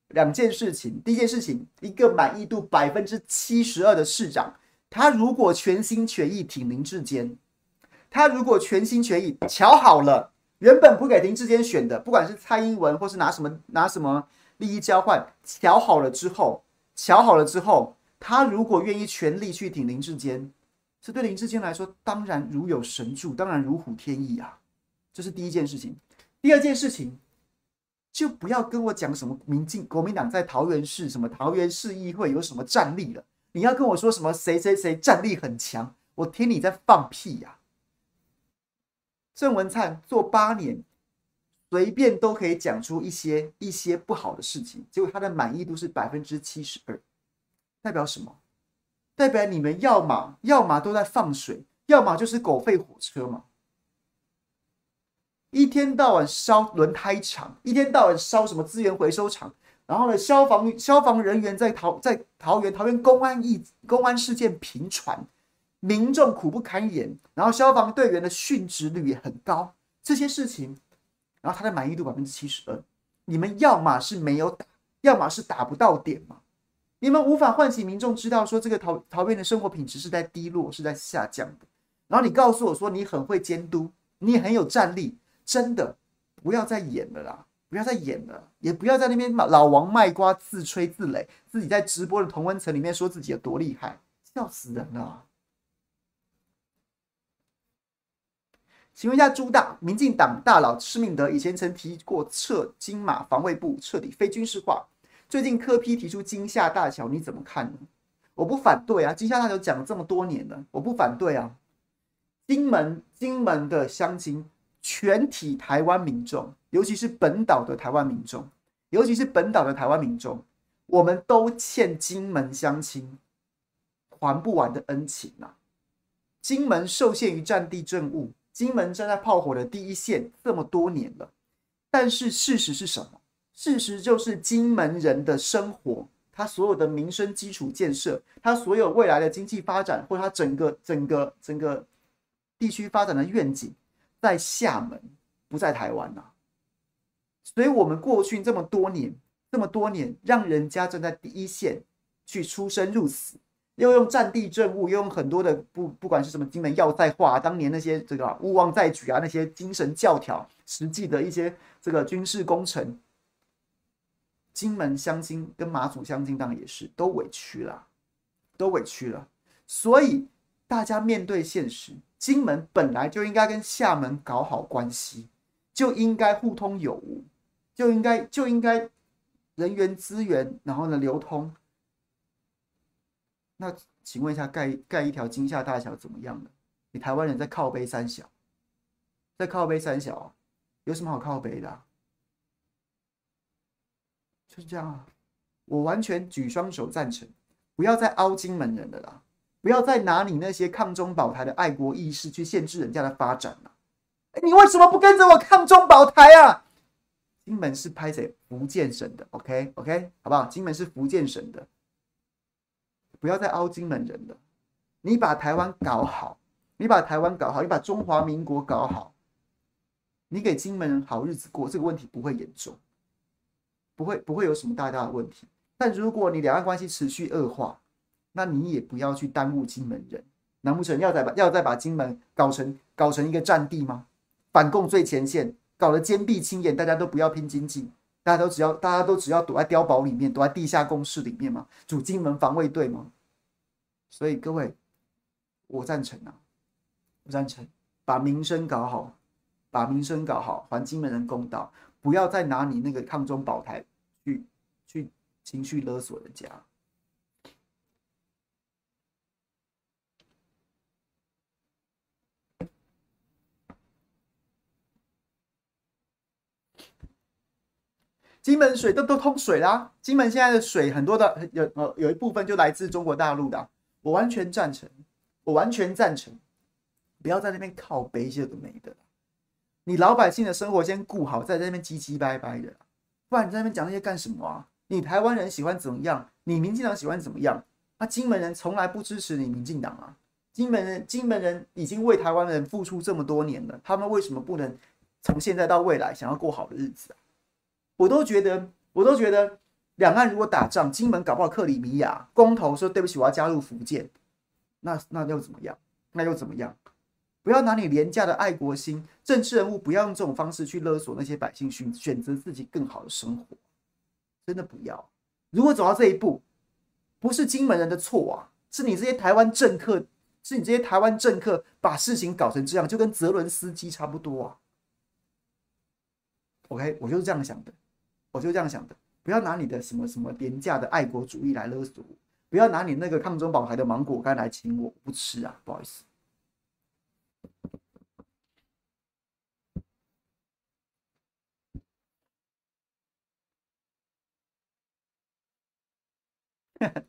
两件事情，第一件事情，一个满意度百分之七十二的市长，他如果全心全意挺林志坚，他如果全心全意，瞧好了，原本不给林志坚选的，不管是蔡英文或是拿什么拿什么利益交换，瞧好了之后，瞧好了之后，他如果愿意全力去挺林志坚，这对林志坚来说当然如有神助，当然如虎添翼啊，这是第一件事情。第二件事情。就不要跟我讲什么民进国民党在桃园市什么桃园市议会有什么战力了。你要跟我说什么谁谁谁战力很强，我听你在放屁呀！郑文灿做八年，随便都可以讲出一些一些不好的事情，结果他的满意度是百分之七十二，代表什么？代表你们要么要么都在放水，要么就是狗吠火车嘛。一天到晚烧轮胎厂，一天到晚烧什么资源回收厂，然后呢，消防消防人员在桃在桃园桃园公安一公安事件频传，民众苦不堪言，然后消防队员的殉职率也很高，这些事情，然后他的满意度百分之七十二，你们要么是没有打，要么是打不到点嘛，你们无法唤醒民众知道说这个桃桃园的生活品质是在低落，是在下降的，然后你告诉我说你很会监督，你也很有战力。真的不要再演了啦！不要再演了，也不要在那边老王卖瓜、自吹自擂，自己在直播的同温层里面说自己有多厉害，笑死人了！请问一下朱大，民进党大佬施明德以前曾提过撤金马防卫部，彻底非军事化。最近柯批提出金厦大桥，你怎么看呢？我不反对啊，金厦大桥讲了这么多年了，我不反对啊。金门，金门的乡亲。全体台湾民众，尤其是本岛的台湾民众，尤其是本岛的台湾民众，我们都欠金门乡亲还不完的恩情啊！金门受限于战地政务，金门站在炮火的第一线这么多年了，但是事实是什么？事实就是金门人的生活，他所有的民生基础建设，他所有未来的经济发展，或他整个整个整个地区发展的愿景。在厦门，不在台湾呐、所以我们过去这么多年，这么多年，让人家站在第一线去出生入死，又用战地政务，又用很多的不不管是什么金门要塞化，当年那些这个勿忘在举啊，那些精神教条，实际的一些这个军事工程，金门乡亲跟马祖乡亲当然也是都委屈了，都委屈了，所以大家面对现实。金门本来就应该跟厦门搞好关系，就应该互通有无，就应该就应该人员资源，然后呢流通。那请问一下，盖盖一条金厦大桥怎么样呢？你台湾人在靠北三小，在靠北三小，有什么好靠北的？是这样啊，我完全举双手赞成，不要再凹金门人了啦。不要再拿你那些抗中保台的爱国意识去限制人家的发展了。你为什么不跟着我抗中保台啊？金门是拍谁？福建省的，OK OK，好不好？金门是福建省的，不要再凹金门人了。你把台湾搞好，你把台湾搞好，你把中华民国搞好，你给金门人好日子过，这个问题不会严重，不会不会有什么大大的问题。但如果你两岸关系持续恶化，那你也不要去耽误金门人，难不成要再把要再把金门搞成搞成一个战地吗？反共最前线，搞得坚壁清野，大家都不要拼经济，大家都只要大家都只要躲在碉堡里面，躲在地下工事里面吗？组金门防卫队吗？所以各位，我赞成啊，我赞成把民生搞好，把民生搞好，还金门人公道，不要再拿你那个抗中保台去去情绪勒索人家。金门水都都通水啦、金门现在的水很多的有呃有一部分就来自中国大陆的、我完全赞成，我完全赞成，不要在那边靠背一些都没的，你老百姓的生活先顾好，在那边唧唧歪歪的，不然你在那边讲那些干什么啊？你台湾人喜欢怎么样？你民进党喜欢怎么样？那、金门人从来不支持你民进党啊，金门人金门人已经为台湾人付出这么多年了，他们为什么不能从现在到未来想要过好的日子啊？我都觉得，我都觉得，两岸如果打仗，金门搞不好克里米亚公投说对不起，我要加入福建，那那又怎么样？那又怎么样？不要拿你廉价的爱国心，政治人物不要用这种方式去勒索那些百姓，选选择自己更好的生活，真的不要。如果走到这一步，不是金门人的错啊，是你这些台湾政客，是你这些台湾政客把事情搞成这样，就跟泽伦斯基差不多啊。OK，我就是这样想的。我就这样想的，不要拿你的什么什么廉价的爱国主义来勒索我，不要拿你那个抗中保台的芒果干来请我，我不吃啊，不好意思。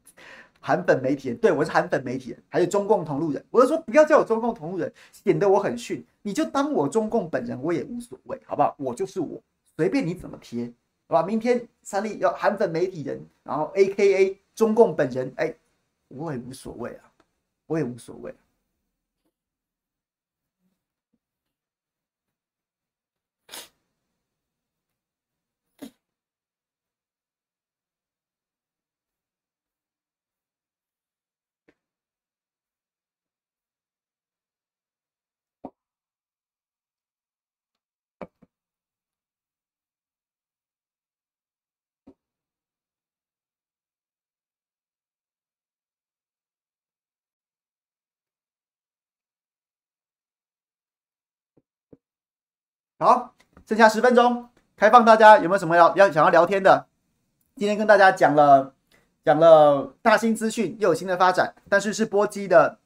韩粉媒体人，对，我是韩粉媒体人，还有中共同路人。我就说不要叫我中共同路人，显得我很逊。你就当我中共本人，我也无所谓，好不好？我就是我，随便你怎么贴，好吧？明天三立要韩粉媒体人，然后 AKA 中共本人，哎，我也无所谓啊，我也无所谓。好，剩下十分钟，开放大家有没有什么要要想要聊天的？今天跟大家讲了讲了大新资讯又有新的发展，但是是波基的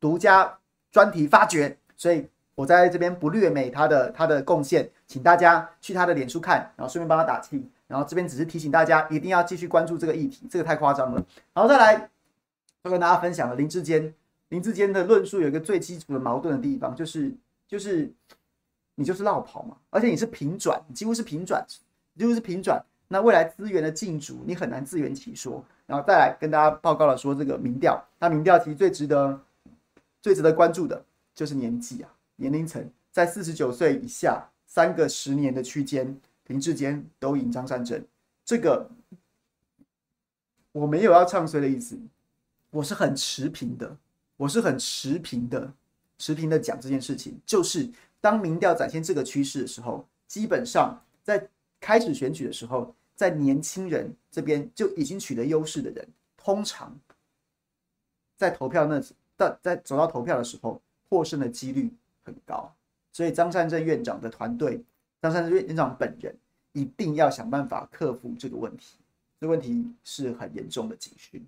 独家专题发掘，所以我在这边不略美他的他的贡献，请大家去他的脸书看，然后顺便帮他打气，然后这边只是提醒大家一定要继续关注这个议题，这个太夸张了。然后再来，要跟大家分享了林志坚，林志坚的论述有一个最基础的矛盾的地方，就是就是。你就是落跑嘛，而且你是平转，几乎是平转，几乎是平转。那未来资源的竞逐，你很难自圆其说。然后再来跟大家报告了说这个民调，那民调其实最值得、最值得关注的就是年纪啊，年龄层在四十九岁以下，三个十年的区间，林智坚都赢张善政。这个我没有要唱衰的意思，我是很持平的，我是很持平的，持平的讲这件事情，就是。当民调展现这个趋势的时候，基本上在开始选举的时候，在年轻人这边就已经取得优势的人，通常在投票那在在走到投票的时候，获胜的几率很高。所以张善政院长的团队，张善政院长本人一定要想办法克服这个问题。这问题是很严重的警讯。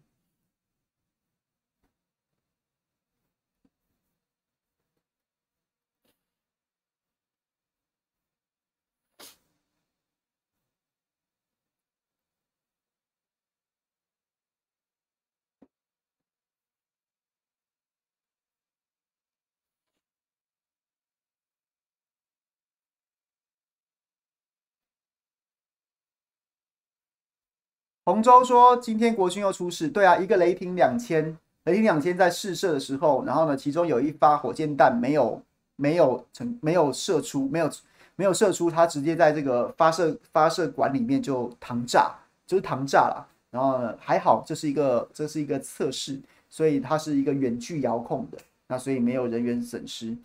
洪州说：“今天国军又出事，对啊，一个雷霆两千，雷霆两千在试射的时候，然后呢，其中有一发火箭弹没有没有成没有射出，没有没有射出，它直接在这个发射发射管里面就膛炸，就是膛炸了。然后呢，还好这是一个这是一个测试，所以它是一个远距遥控的，那所以没有人员损失。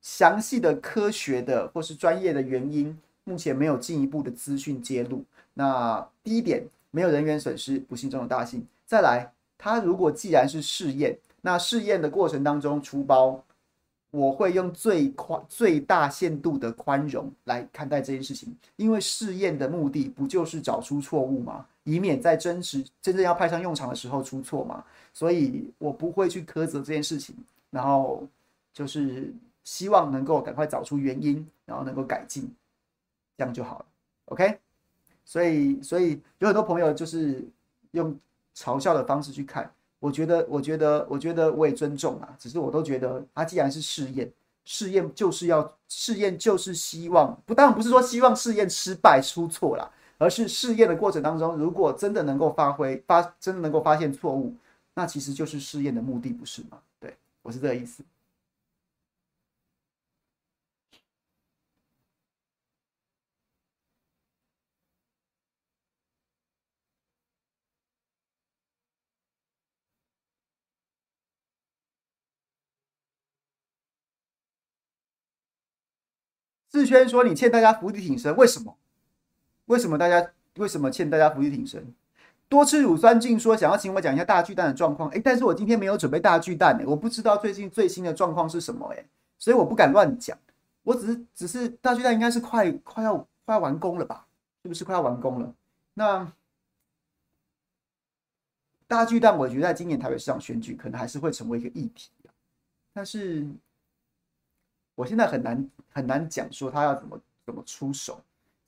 详细的科学的或是专业的原因，目前没有进一步的资讯揭露。”那第一点，没有人员损失，不幸中的大幸。再来，他如果既然是试验，那试验的过程当中出包，我会用最宽、最大限度的宽容来看待这件事情，因为试验的目的不就是找出错误吗？以免在真实真正要派上用场的时候出错嘛。所以我不会去苛责这件事情，然后就是希望能够赶快找出原因，然后能够改进，这样就好了。OK。所以，所以有很多朋友就是用嘲笑的方式去看。我觉得，我觉得，我觉得我也尊重啊。只是我都觉得，他既然是试验，试验就是要试验，就是希望不，当然不是说希望试验失败出错啦，而是试验的过程当中，如果真的能够发挥发，真的能够发现错误，那其实就是试验的目的，不是吗？对，我是这个意思。志轩说：“你欠大家伏地挺身，为什么？为什么大家为什么欠大家伏地挺身？多吃乳酸菌说想要请我讲一下大巨蛋的状况。诶，但是我今天没有准备大巨蛋，我不知道最近最新的状况是什么，诶，所以我不敢乱讲。我只是只是大巨蛋应该是快快要快要完工了吧？是不是快要完工了？那大巨蛋，我觉得在今年台北市长选举可能还是会成为一个议题，但是。”我现在很难很难讲说他要怎么怎么出手。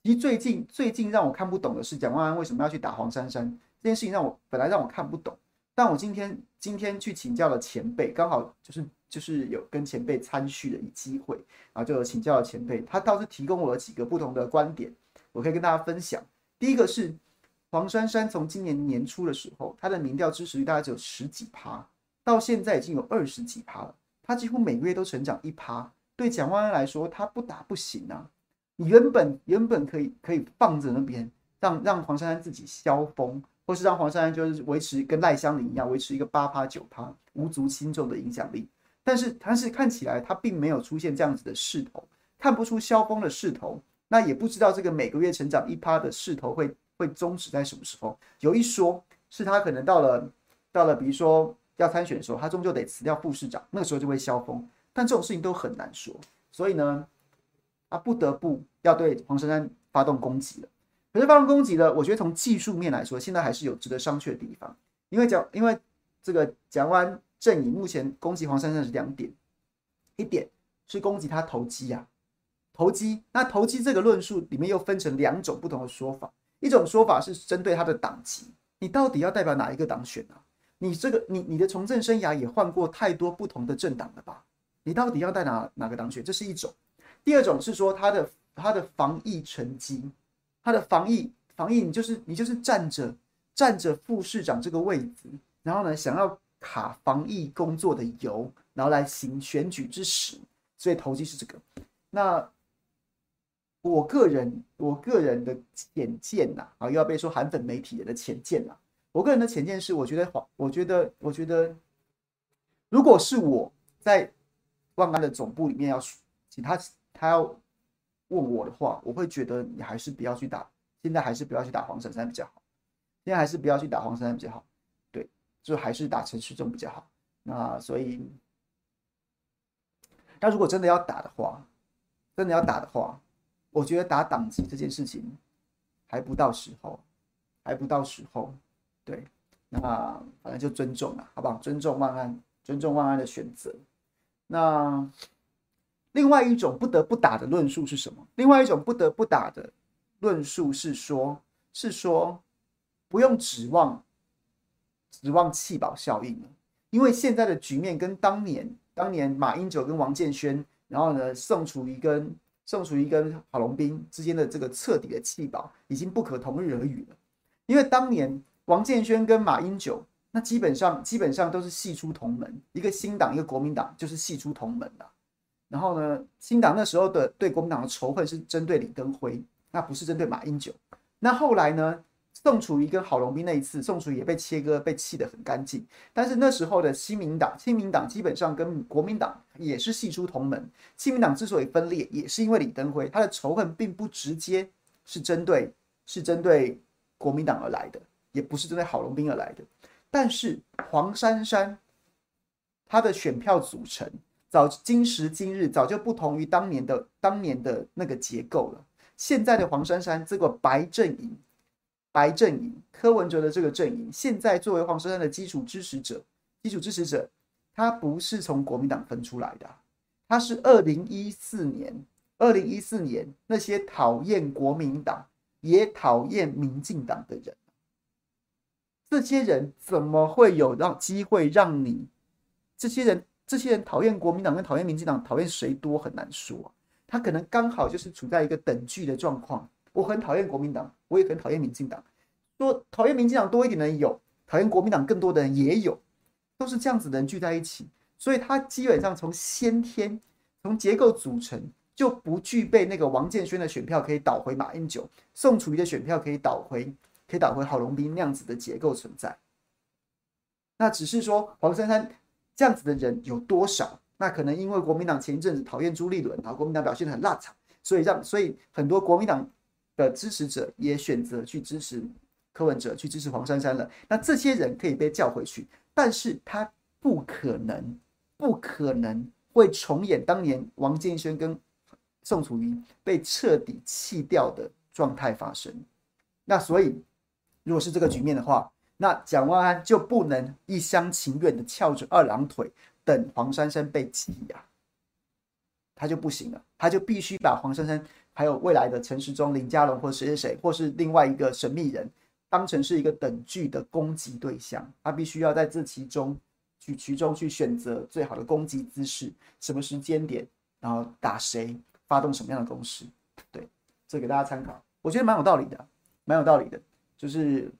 其实最近最近让我看不懂的是蒋万安为什么要去打黄珊珊这件事情，让我本来让我看不懂。但我今天今天去请教了前辈，刚好就是就是有跟前辈参叙的一机会，然后就有请教了前辈，他倒是提供我了几个不同的观点，我可以跟大家分享。第一个是黄珊珊从今年年初的时候，她的民调支持率大概只有十几趴，到现在已经有二十几趴了，她几乎每个月都成长一趴。对蒋万安来说，他不打不行啊！你原本原本可以可以放着那边，让让黄珊珊自己消风，或是让黄珊珊就是维持跟赖香伶一样，维持一个八趴九趴无足轻重的影响力。但是但是看起来他并没有出现这样子的势头，看不出消风的势头，那也不知道这个每个月成长一趴的势头会会终止在什么时候。有一说是他可能到了到了，比如说要参选的时候，他终究得辞掉副市长，那个时候就会消风。但这种事情都很难说，所以呢，他不得不要对黄珊珊发动攻击了。可是发动攻击了，我觉得从技术面来说，现在还是有值得商榷的地方。因为讲，因为这个蒋万安阵营目前攻击黄珊珊是两点，一点是攻击他投机啊，投机。那投机这个论述里面又分成两种不同的说法，一种说法是针对他的党籍，你到底要代表哪一个党选啊？你这个你你的从政生涯也换过太多不同的政党了吧？你到底要带哪哪个党选？这是一种。第二种是说他的他的防疫成绩，他的防疫防疫，你就是你就是站着站着副市长这个位置，然后呢想要卡防疫工作的油，然后来行选举之实，所以投机是这个。那我个人我个人的浅见呐，啊又要被说韩粉媒体人的浅见呐。我个人的浅见是，我觉得我觉得我觉得，如果是我在。万安的总部里面要请他，他要问我的话，我会觉得你还是不要去打，现在还是不要去打黄珊珊比较好。现在还是不要去打黄珊珊比较好，对，就还是打陈时中比较好。那所以，那如果真的要打的话，真的要打的话，我觉得打党籍这件事情还不到时候，还不到时候。对，那反正就尊重了，好不好？尊重万安，尊重万安的选择。那另外一种不得不打的论述是什么？另外一种不得不打的论述是说，是说不用指望指望弃保效应了，因为现在的局面跟当年当年马英九跟王建煊，然后呢宋楚瑜跟宋楚瑜跟郝龙斌之间的这个彻底的弃保已经不可同日而语了，因为当年王建煊跟马英九。那基本上基本上都是系出同门，一个新党，一个国民党，就是系出同门的。然后呢，新党那时候的对国民党的仇恨是针对李登辉，那不是针对马英九。那后来呢，宋楚瑜跟郝龙斌那一次，宋楚瑜也被切割，被气得很干净。但是那时候的新民党，新民党基本上跟国民党也是系出同门。新民党之所以分裂，也是因为李登辉，他的仇恨并不直接是针对是针对国民党而来的，也不是针对郝龙斌而来的。但是黄珊珊，她的选票组成早今时今日早就不同于当年的当年的那个结构了。现在的黄珊珊这个白阵营，白阵营柯文哲的这个阵营，现在作为黄珊珊的基础支持者，基础支持者，他不是从国民党分出来的，他是二零一四年，二零一四年那些讨厌国民党也讨厌民进党的人。这些人怎么会有让机会让你？这些人，这些人讨厌国民党跟讨厌民进党，讨厌谁多很难说。他可能刚好就是处在一个等距的状况。我很讨厌国民党，我也很讨厌民进党。说讨厌民进党多一点的人有，讨厌国民党更多的人也有，都是这样子的人聚在一起。所以他基本上从先天、从结构组成就不具备那个王建煊的选票可以倒回马英九，宋楚瑜的选票可以倒回。可以打回郝龙斌那样子的结构存在，那只是说黄珊珊这样子的人有多少？那可能因为国民党前一阵子讨厌朱立伦，然后国民党表现得很辣场，所以让所以很多国民党的支持者也选择去支持柯文哲，去支持黄珊珊了。那这些人可以被叫回去，但是他不可能，不可能会重演当年王建煊跟宋楚瑜被彻底弃掉的状态发生。那所以。如果是这个局面的话，那蒋万安就不能一厢情愿的翘着二郎腿等黄珊珊被挤压，他就不行了，他就必须把黄珊珊还有未来的陈时中、林佳龙或谁谁谁，或是另外一个神秘人，当成是一个等距的攻击对象，他必须要在这其中去其中去选择最好的攻击姿势，什么时间点，然后打谁，发动什么样的攻势。对，这给大家参考，我觉得蛮有道理的，蛮有道理的，就是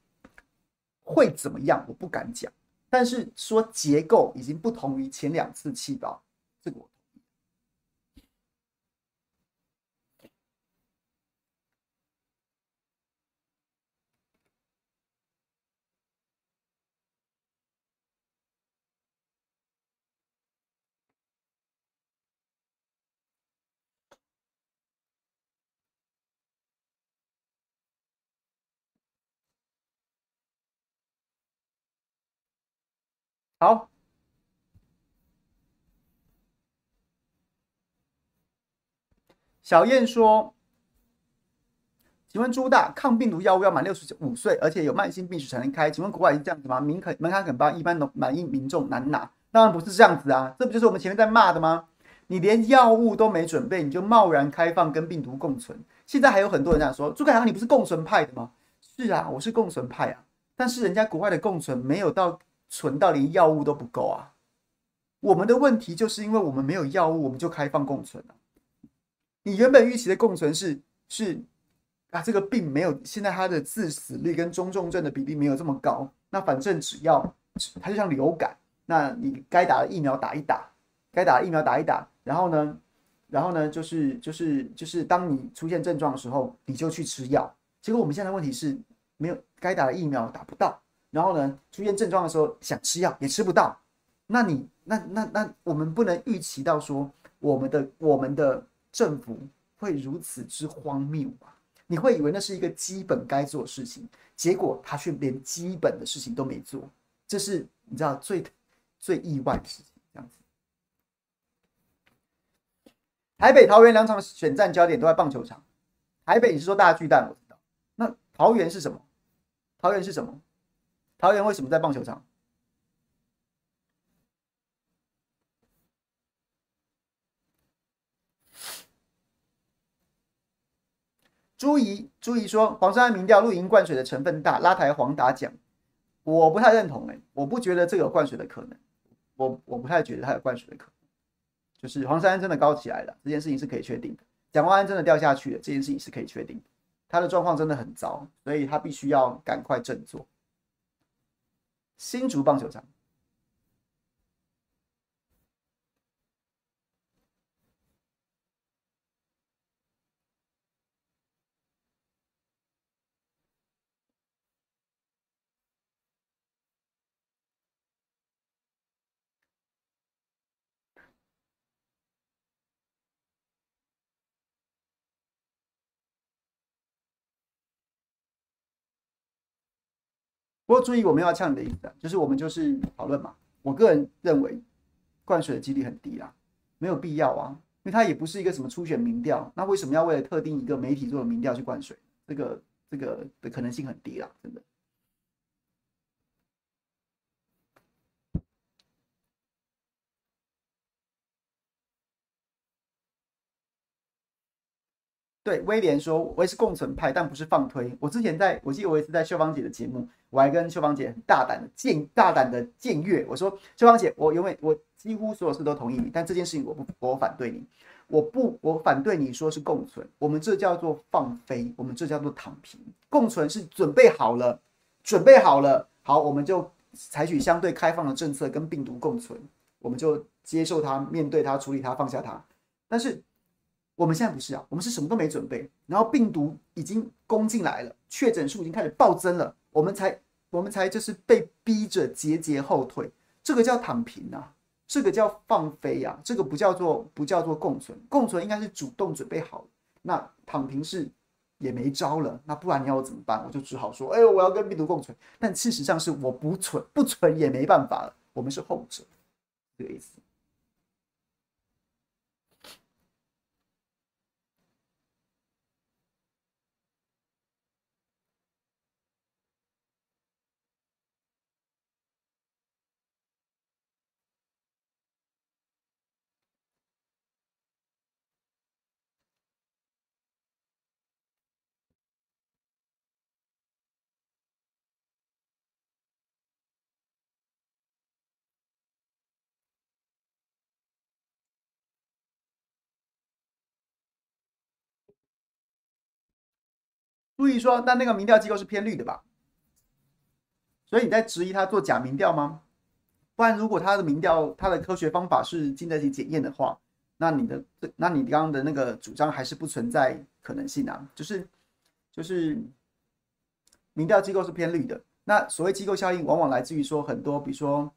会怎么样，我不敢讲。但是说结构已经不同于前两次弃保，这个。好，小燕说：“请问朱大，抗病毒药物要满六十五岁，而且有慢性病史才能开？请问国外是这样子吗？门槛门槛很高，一般的满意民众难拿。当然不是这样子啊，这不就是我们前面在骂的吗？你连药物都没准备，你就贸然开放跟病毒共存。现在还有很多人这样说，朱凯航，你不是共存派的吗？是啊，我是共存派啊，但是人家国外的共存没有到存到连药物都不够啊。”我们的问题就是因为我们没有药物，我们就开放共存了。你原本预期的共存是是啊，这个病没有，现在它的致死率跟中重症的比例没有这么高。那反正只要它就像流感，那你该打的疫苗打一打，该打的疫苗打一打，然后呢，然后呢，就是就是就是当你出现症状的时候，你就去吃药。结果我们现在的问题是没有该打的疫苗打不到，然后呢，出现症状的时候想吃药也吃不到。那你那那那我们不能预期到说我们的我们的政府会如此之荒谬吧？你会以为那是一个基本该做的事情，结果他却连基本的事情都没做，这是你知道最最意外的事情。这样子，台北桃园两场选战焦点都在棒球场。台北你是说大巨蛋，我知道。那桃园是什么？桃园是什么？桃园为什么在棒球场？朱怡，朱怡说黄珊珊民调露营灌水的成分大，拉抬黄打奖，我不太认同哎、我不觉得这个有灌水的可能，我我不太觉得他有灌水的可能，就是黄珊珊真的高起来了，这件事情是可以确定的，蒋万安真的掉下去了，这件事情是可以确定的，他的状况真的很糟，所以他必须要赶快振作。新竹棒球场。不过注意，我们要呛你的意思，就是我们就是讨论嘛。我个人认为，灌水的几率很低啦，没有必要啊，因为它也不是一个什么初选民调，那为什么要为了特定一个媒体做的民调去灌水？这个这个的可能性很低啦，真的。对，威廉说，我也是共存派，但不是放推。我之前在，我记得我也是在秀芳姐的节目，我还跟秀芳姐很大胆的僭大胆的僭越，我说秀芳姐，我永远我几乎所有事都同意你，但这件事情我不我反对你，我不我反对你说是共存，我们这叫做放飞，我们这叫做躺平。共存是准备好了，准备好了，好，我们就采取相对开放的政策跟病毒共存，我们就接受它，面对它，处理它，放下它，但是。我们现在不是啊，我们是什么都没准备，然后病毒已经攻进来了，确诊数已经开始暴增了，我们才我们才就是被逼着节节后退，这个叫躺平啊，这个叫放飞啊，这个不叫做不叫做共存，共存应该是主动准备好，那躺平是也没招了，那不然你要我怎么办？我就只好说，哎呦，我要跟病毒共存，但事实上是我不存，不存也没办法了，我们是后者，这个意思。注意说，那那个民调机构是偏绿的吧？所以你在质疑他做假民调吗？不然，如果他的民调，他的科学方法是经得起检验的话，那你的，那你刚刚的那个主张还是不存在可能性啊。就是，就是民调机构是偏绿的。那所谓机构效应，往往来自于说很多，比如说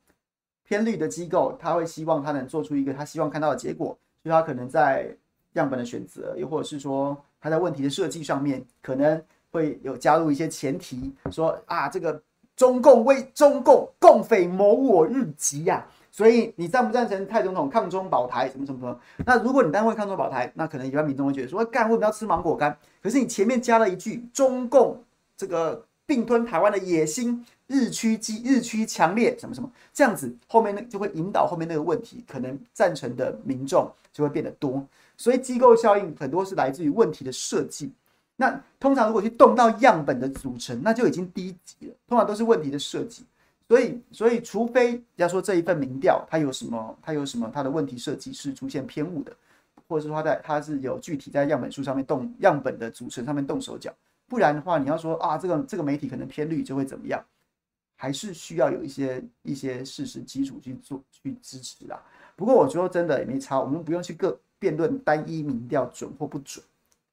偏绿的机构，他会希望他能做出一个他希望看到的结果，就他可能在样本的选择，又或者是说他在问题的设计上面，可能会有加入一些前提，说啊这个。中共为中共共匪谋我日急呀、所以你赞不赞成蔡总统抗中保台什么什么什么？那如果你单位抗中保台，那可能一般民众会觉得说，干为什么要吃芒果干？可是你前面加了一句中共这个并吞台湾的野心日趋激日趋强烈，什么什么这样子，后面那就会引导后面那个问题，可能赞成的民众就会变得多。所以机构效应很多是来自于问题的设计。那通常如果去动到样本的组成，那就已经低级了。通常都是问题的设计，所以所以除非要说这一份民调它有什么，它有什么它的问题设计是出现偏误的，或者是说它在它是有具体在样本数上面动样本的组成上面动手脚，不然的话，你要说啊这个这个媒体可能偏绿就会怎么样，还是需要有一些一些事实基础去做去支持啦。不过我觉得真的也没差，我们不用去各辩论单一民调准或不准。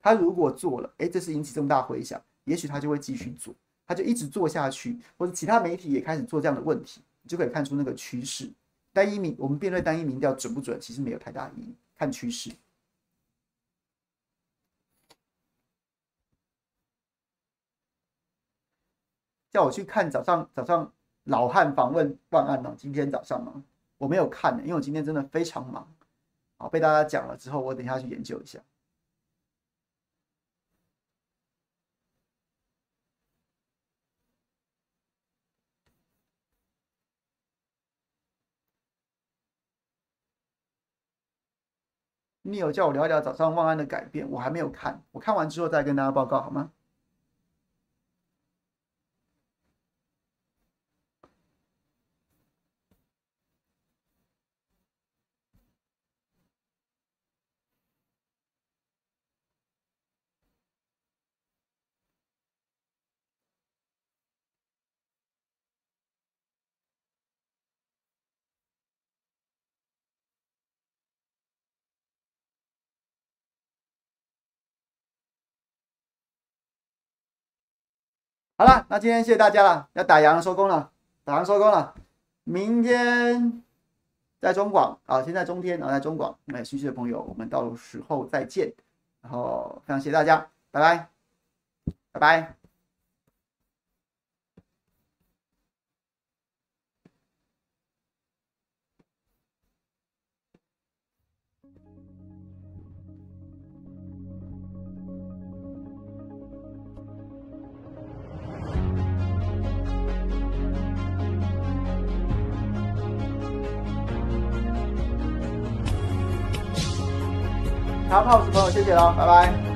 他如果做了，哎，这次引起这么大回响，也许他就会继续做，他就一直做下去，或者其他媒体也开始做这样的问题，你就可以看出那个趋势。单一民，我们辩论单一民调准不准，其实没有太大意义，看趋势。叫我去看早上早上老汉访问万安呢？今天早上吗？我没有看，因为我今天真的非常忙，好，被大家讲了之后，我等一下去研究一下。你有叫我聊一聊早上万安的改变，我还没有看，我看完之后再跟大家报告好吗？好了，那今天谢谢大家了，要打烊了收工了，打烊收工了。明天在中广啊，现在中天，然后在中广，没有兴趣的朋友，我们到时候再见。然后非常谢谢大家，拜拜，拜拜。好，泡子朋友，谢谢喽，拜拜。